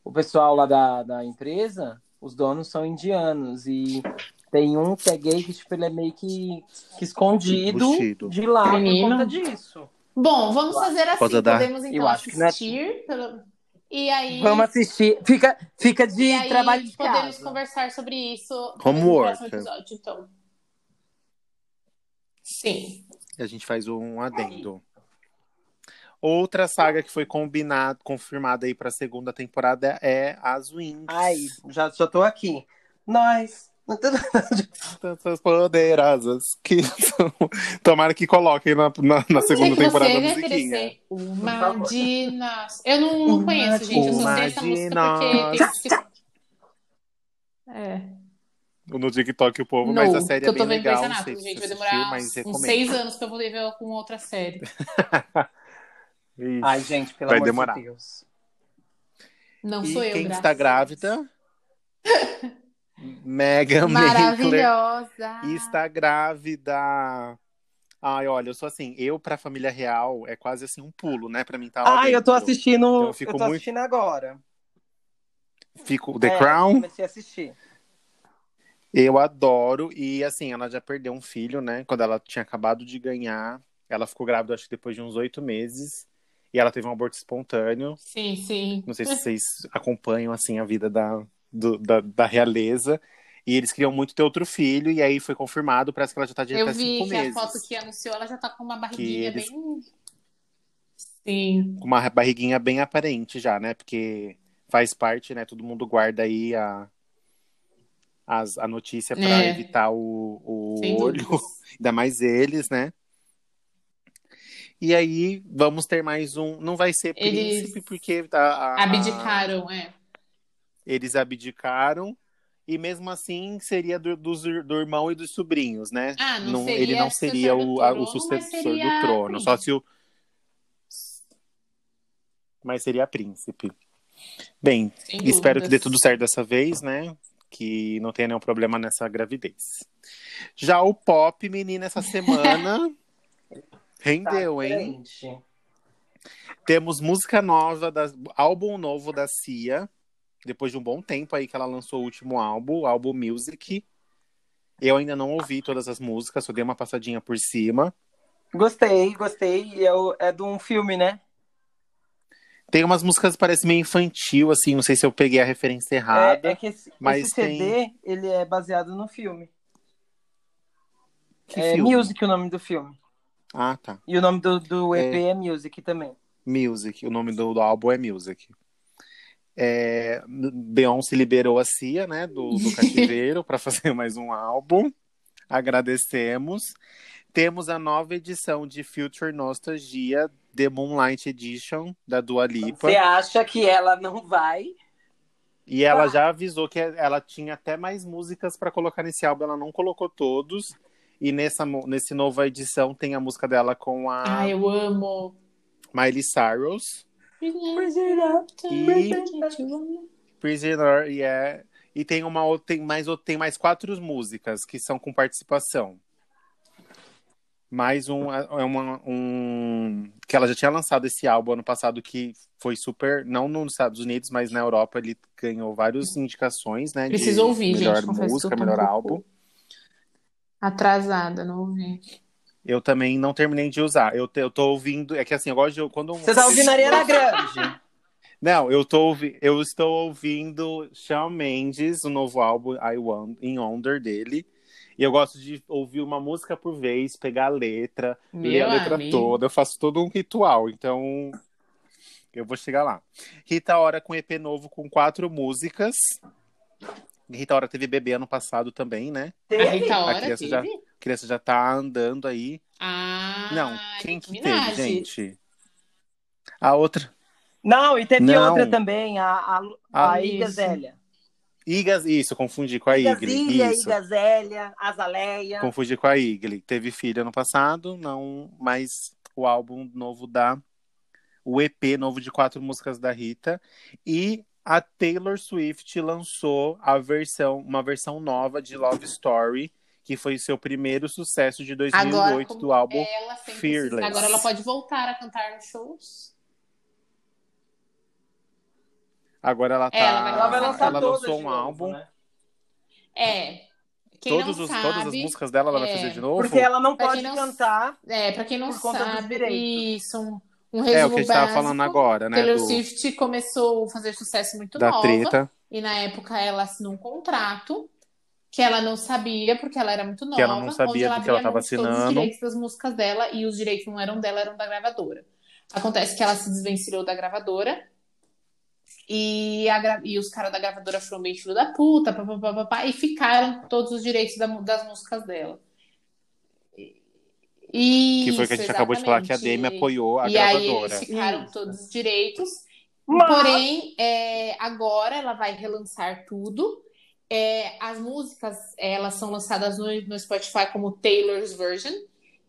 o pessoal lá da, da empresa, os donos são indianos. E tem um que é gay que, tipo, ele é meio que, que escondido Bustido. de lá Menino. por conta disso. Bom, vamos fazer assim, podemos então é- assistir pelo- e aí Vamos assistir. Fica, fica de e aí trabalho de podemos casa. conversar sobre isso Homework. no próximo episódio, então. Sim. E a gente faz um adendo. Outra saga que foi combinado, confirmada aí pra segunda temporada é As Wings. Ai, já, já tô aqui. Nós. Tantas poderosas que são... Tomara que coloquem na, na, na segunda que temporada você a vai querer musiquinha. uma de nós. Eu não, não conheço, gente. Eu só sei essa música porque tem que... É. No TikTok o povo, Não, mas a série que é eu tô bem vendo legal. Não Anatomy, sei se gente. Vai demorar uns seis anos pra eu poder ver com outra série. Ai, gente, pelo Vai amor demorar. de Deus. Não E sou eu, quem graças está a Grávida? Megan Mankler Maravilhosa. está grávida. Ai, olha, eu sou assim, eu pra família real é quase assim um pulo, né, Pra mim tá lá Ai, eu tô dentro. assistindo. Então eu eu, fico tô muito- assistindo agora. Fico The É, Crown. Comecei a assistir. Eu adoro. E assim, ela já perdeu um filho, né? Quando ela tinha acabado de ganhar. Ela ficou grávida, acho que depois de uns oito meses. E ela teve um aborto espontâneo. Sim, sim. Não sei se vocês acompanham, assim, a vida da, do- da, da realeza. E eles queriam muito ter outro filho. E aí foi confirmado, parece que ela já tá de Eu até vi cinco que meses. a foto que anunciou, ela já tá com uma barriguinha eles- bem. Sim. Com uma barriguinha bem aparente já, né? Porque faz parte, né? Todo mundo guarda aí a, as, a notícia pra É. evitar o, o Sem olho. dúvidas. Ainda mais eles, né? E aí, vamos ter mais um. Não vai ser Eles príncipe, porque a, a- Abdicaram, é. Eles abdicaram. E mesmo assim seria do, dos- do irmão e dos sobrinhos, né? Ah, não seria ele não seria do o, o sucessor do trono. Só se o. Mas seria príncipe. Bem, Sem espero que dê dúvidas. tudo certo dessa vez, né? Que não tenha nenhum problema nessa gravidez. Já o pop, menina, essa semana rendeu, Tá hein? Temos música nova, da, álbum novo da Cia. Depois de um bom tempo aí que ela lançou o último álbum, o álbum Music. Eu ainda não ouvi todas as músicas, só dei uma passadinha por cima. Gostei, gostei. É, o- é de um filme, né? Tem umas músicas que parecem meio infantil, assim, não sei se eu peguei a referência errada. É, é que esse, mas esse CD, ele é baseado no filme. Que é filme? Music o nome do filme. Ah, tá. E o nome do, do É. EP é, Music também. Music, o nome do, do álbum é Music. É, Beyoncé liberou a Cia, né, do, do cativeiro para fazer mais um álbum. Agradecemos. Temos a nova edição de Future Nostalgia, The Moonlight Edition, da Dua Lipa. Você acha que ela não vai? E ela já avisou que ela tinha até mais músicas para colocar nesse álbum, ela não colocou todos. E nessa nesse nova edição tem a música dela com a Ai, eu amo. Miley Cyrus. E Prisoner, e é. E tem uma outra, tem mais, tem mais quatro músicas que são com participação. Mais um, é uma, um. Que ela já tinha lançado esse álbum ano passado que foi super. Não nos Estados Unidos, mas na Europa ele ganhou várias indicações, né? de Preciso ouvir, melhor gente. Música, um melhor álbum. Atrasada, não ouvi. Eu também não terminei de usar. Eu, te- eu tô ouvindo. É que assim, eu gosto de. Quando Você tá ouvindo a Ariana Grande? Não, eu, tô, eu estou ouvindo Shawn Mendes, o novo álbum I Want, In Wonder dele. E eu gosto de ouvir uma música por vez, pegar a letra, ler a Meu letra amigo. toda. Eu faço todo um ritual, então eu vou chegar lá. Rita Ora com EP novo com quatro músicas. Rita Ora teve bebê ano passado também, né? A Rita Ora criança teve? já- A criança já tá andando aí. Ah, Não, quem que Minaj. teve, gente? A outra. Não, e teve Não. outra também, a, a, a Ah, Iga isso. Zélia. Igas, isso, confundi com a Igli. Igazília, Isso. Iga Zélia, Azaleia. Confundi com a Igli. Teve filha no passado, não, mas o álbum novo da. O EP novo de quatro músicas da Rita. E a Taylor Swift lançou a versão, uma versão nova de Love Story, que foi seu primeiro sucesso de 2008 Agora, do álbum. ela Fearless. Agora ela pode voltar a cantar nos shows. Agora ela tá. Ela vai Ela vai lançar ela lançou um novo, álbum. né? É. Quem Todos não os, sabe, todas as músicas dela ela vai é, fazer de novo? Porque ela não Pra pode não- cantar. É, pra quem não Por conta dos sabe, direitos. isso, um, um É resumo o que a gente tava básico. falando agora, né? Taylor do- Swift começou a fazer sucesso muito da nova. treta. E na época ela assinou um contrato que ela não sabia, porque ela era muito nova. Que ela não sabia onde ela porque ela abria tava mão de todos os assinando. direitos das músicas dela e os direitos não eram dela, eram da gravadora. Acontece que ela se desvencilhou da gravadora e, a e os caras da gravadora foram bem filho da puta, pá, pá, pá, pá, pá, e ficaram todos os direitos da das músicas dela. E Que foi o que a gente acabou de falar que a Demi exatamente. apoiou a E aí gravadora. eles ficaram Isso. todos os direitos. Mas- Porém, é, agora ela vai relançar tudo. É, as músicas, elas são lançadas no, no Spotify como Taylor's Version,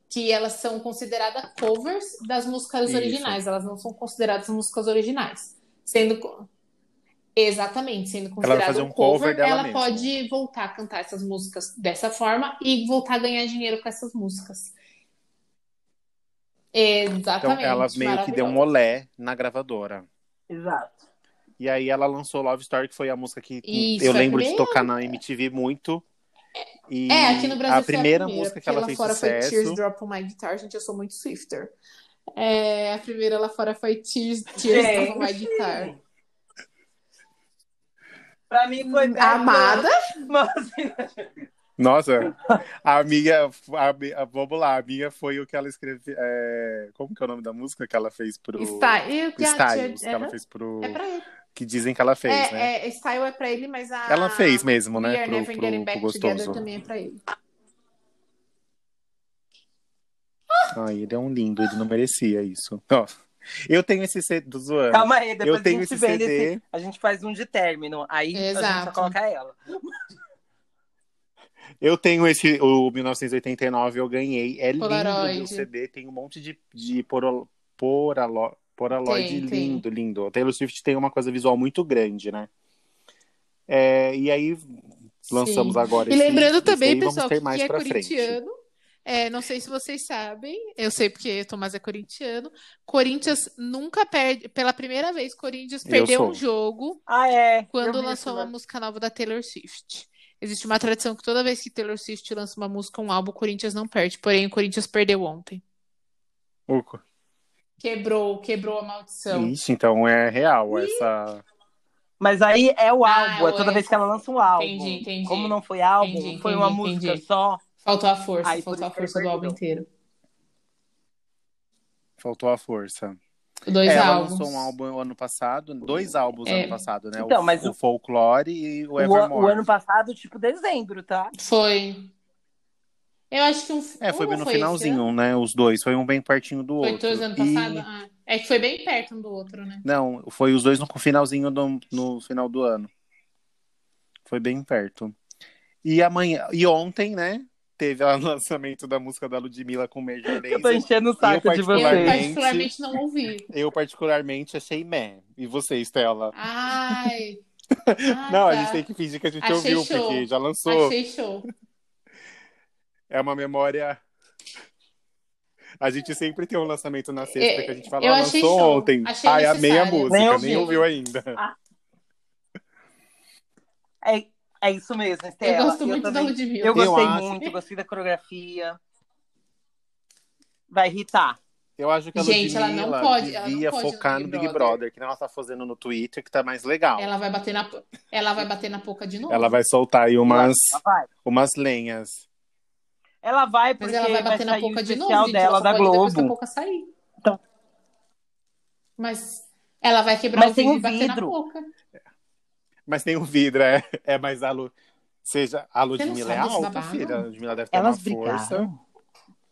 que elas são consideradas covers das músicas Isso. originais. Elas não são consideradas músicas originais. Sendo Exatamente, sendo considerada um cover cover, dela ela mesma. pode voltar a cantar essas músicas dessa forma e voltar a ganhar dinheiro com essas músicas. Então Exatamente. ela meio que deu um olé na gravadora. Exato. E aí ela lançou Love Story, que foi a música que Isso, eu a lembro de tocar na MTV muito. E É, aqui no Brasil a primeira a primeira, música que ela lá fez fora foi. Tears Drop on My Guitar, gente, eu sou muito Swifter. É, a primeira lá fora foi Tears, Tears Drop on My Guitar. Pra mim foi. Amada, Mas, Nossa, a minha. A, a- vamos lá, a minha foi o que ela escreveu. é, como que é o nome da música que ela fez pro. Style, pro Styles, que ela fez pro. é pra ele. Que dizem que ela fez, é, né? é, Style é pra ele, mas a Ela fez mesmo, né? Pro, Never pro, Getting pro Back Together gostoso. também é pra ele. Ai, ele é um lindo, ele não merecia isso. Ó, Eu tenho esse CD do zoando. Calma aí, depois Eu tenho a gente esse vende CD. esse- A gente faz um de término. Aí a gente só Exato. coloca ela. Eu tenho esse, o 1989, eu ganhei. É lindo Polaroid. o CD, tem um monte de, de porol, poralo, Polaroid Tem, tem. lindo, lindo. A Taylor Swift tem uma coisa visual muito grande, né? É, e aí lançamos Sim. agora E esse- lembrando esse também, aí, vamos pessoal, ter que é corintiano, é, não sei se vocês sabem, eu sei porque Tomás é corintiano. Corinthians nunca perde, pela primeira vez, Corinthians Eu perdeu um jogo Ah, é. quando Eu lançou uma né? música nova da Taylor Swift. Existe uma tradição que toda vez que Taylor Swift lança uma música, um álbum, o Corinthians não perde. Porém, o Corinthians perdeu ontem. Uco. Quebrou, quebrou a maldição. Ixi, então é real essa. Mas aí é o Ah, álbum, é toda é. vez que ela lança um álbum. Entendi, entendi. Como não foi álbum, Entendi, foi uma música entendi. só. Faltou a força, Aí, faltou a força do álbum inteiro. Faltou a força. Dois É, ela álbuns. lançou um álbum ano passado, dois álbuns É. ano passado, né? Então, o, mas o o- Folklore e o O, Evermore. o ano passado, tipo, dezembro, tá? Foi. Eu acho que um. É, foi bem no foi finalzinho, né? Os dois, foi um bem pertinho do Foi outro. dois ano E- passado? Ah, é que foi bem perto um do outro, né? Não, foi os dois no finalzinho do, no final do ano. Foi bem perto. E amanhã, e ontem, né? Teve o lançamento da música da Ludmilla com Major Eu tô Lazer. enchendo o saco de Eu particularmente- vocês. particularmente não ouvi. Eu particularmente achei meh. E você, Estela? Ai. Ah, Não, a tá. gente tem que fingir que a gente Achei ouviu, show. porque já lançou. Achei show. É uma memória. A gente sempre tem um lançamento na sexta É, que a gente fala, eu ah, lançou show. ontem. Achei Ai, amei a música, Nem nem, ouvi. ouviu ainda. É, é isso mesmo, Estela. Eu gosto muito da também- Ludmilla. Eu gostei Eu acho- muito, gostei da coreografia. Vai irritar. Eu acho que a Gente, ela Ludmilla não pode- ela não pode no focar Big no Big Brother. Brother, que nem ela tá fazendo no Twitter, que tá mais legal. Ela vai bater na, ela vai bater na boca de novo. Ela vai soltar aí umas, vai. umas lenhas. Ela vai Mas porque ela vai vai bater na sair o boca de novo, especial gente. dela da ir depois que a Globo. boca sair. Então. Mas ela vai quebrar Mas o tem vidro um e bater na vidro. boca. Mas tem um vidro, é, é mais a Lu... Seja, a Ludmilla é alta, filha. A Ludmilla deve ter Elas uma força. brigaram.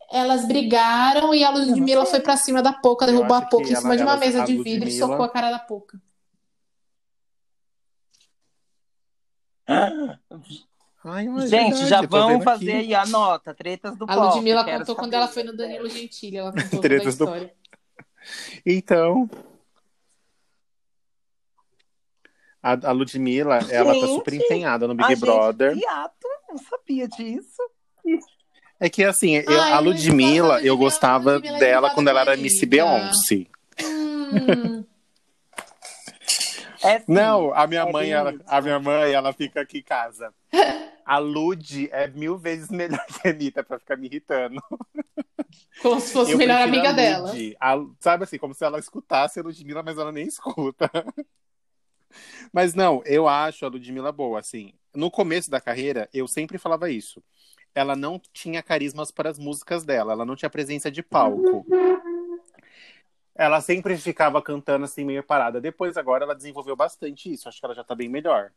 Elas brigaram e a Ludmilla foi pra cima da Poca, derrubou a Poca em cima ela- de uma elas- mesa de vidro e Ludmilla- socou a cara da Poca. Ai, é Gente, verdade, já vão vendo fazer aqui. aí a nota, tretas do A pop. Ludmilla contou quando saber. ela foi no Danilo Gentili, ela contou toda a Tretas do- história. Então. A, a Ludmilla, ela tá Gente. super empenhada no Big Ah, gente, Brother. ato, não sabia disso. É que assim, eu- Ai, a Ludmilla, eu gostava a Ludmilla é dela quando ela era Miss. Beyoncé. Hum, É sim. Não, a minha é mãe, ela, a minha mãe, ela fica aqui em casa. A Lud é mil vezes melhor que a Anitta pra ficar me irritando. como se fosse a Eu melhor amiga a dela. Lud. A- sabe assim, como se ela escutasse a Ludmilla, mas ela nem escuta. Mas não, eu acho a Ludmilla boa, assim. No começo da carreira, eu sempre falava isso. Ela não tinha carismas para as músicas dela, ela não tinha presença de palco. Ela sempre ficava cantando assim, meio parada. Depois, agora, ela desenvolveu bastante isso. Acho que ela já tá bem melhor.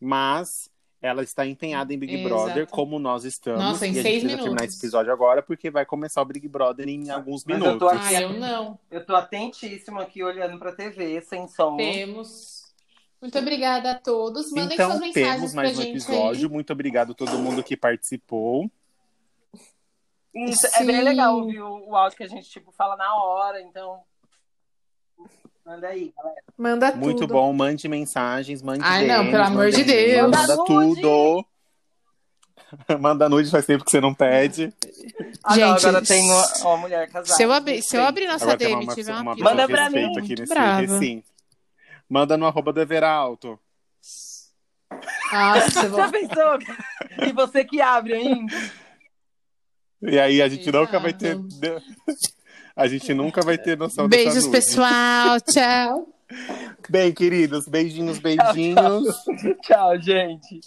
Mas ela está empenhada em Big Exato. Brother, como nós estamos. Nossa, em e a seis gente precisa minutos. terminar esse episódio agora, porque vai começar o Big Brother em alguns Mas eu tô minutos. aqui- Ah, eu não. Eu tô atentíssimo aqui olhando pra TV, sem som. Temos. Muito obrigada a todos. Mandem Então suas mensagens temos pra mais um gente episódio. aí. Muito obrigado a todo mundo que participou. Isso, é bem legal ouvir o, o áudio que a gente, tipo, fala na hora, então... Manda aí, galera. Manda Muito tudo. bom. Mande mensagens, mande Ai, não, DMs, pelo amor de Deus. Manda Manda tudo. Manda nude, faz tempo que você não pede. Ah, não, Gente, agora tem uma, uma mulher casada. Se eu, abrir, se eu abrir nossa Agora DM uma, tiver uma, uma, Manda pra mim. aqui Muito nesse brava. recinto. Manda no arroba do Everalto. Nossa, Já pensou? E você que abre ainda? E aí a gente nunca vai ter. A gente nunca vai ter noção Beijos, pessoal. Tchau. Bem, queridos, beijinhos, beijinhos. Tchau, gente.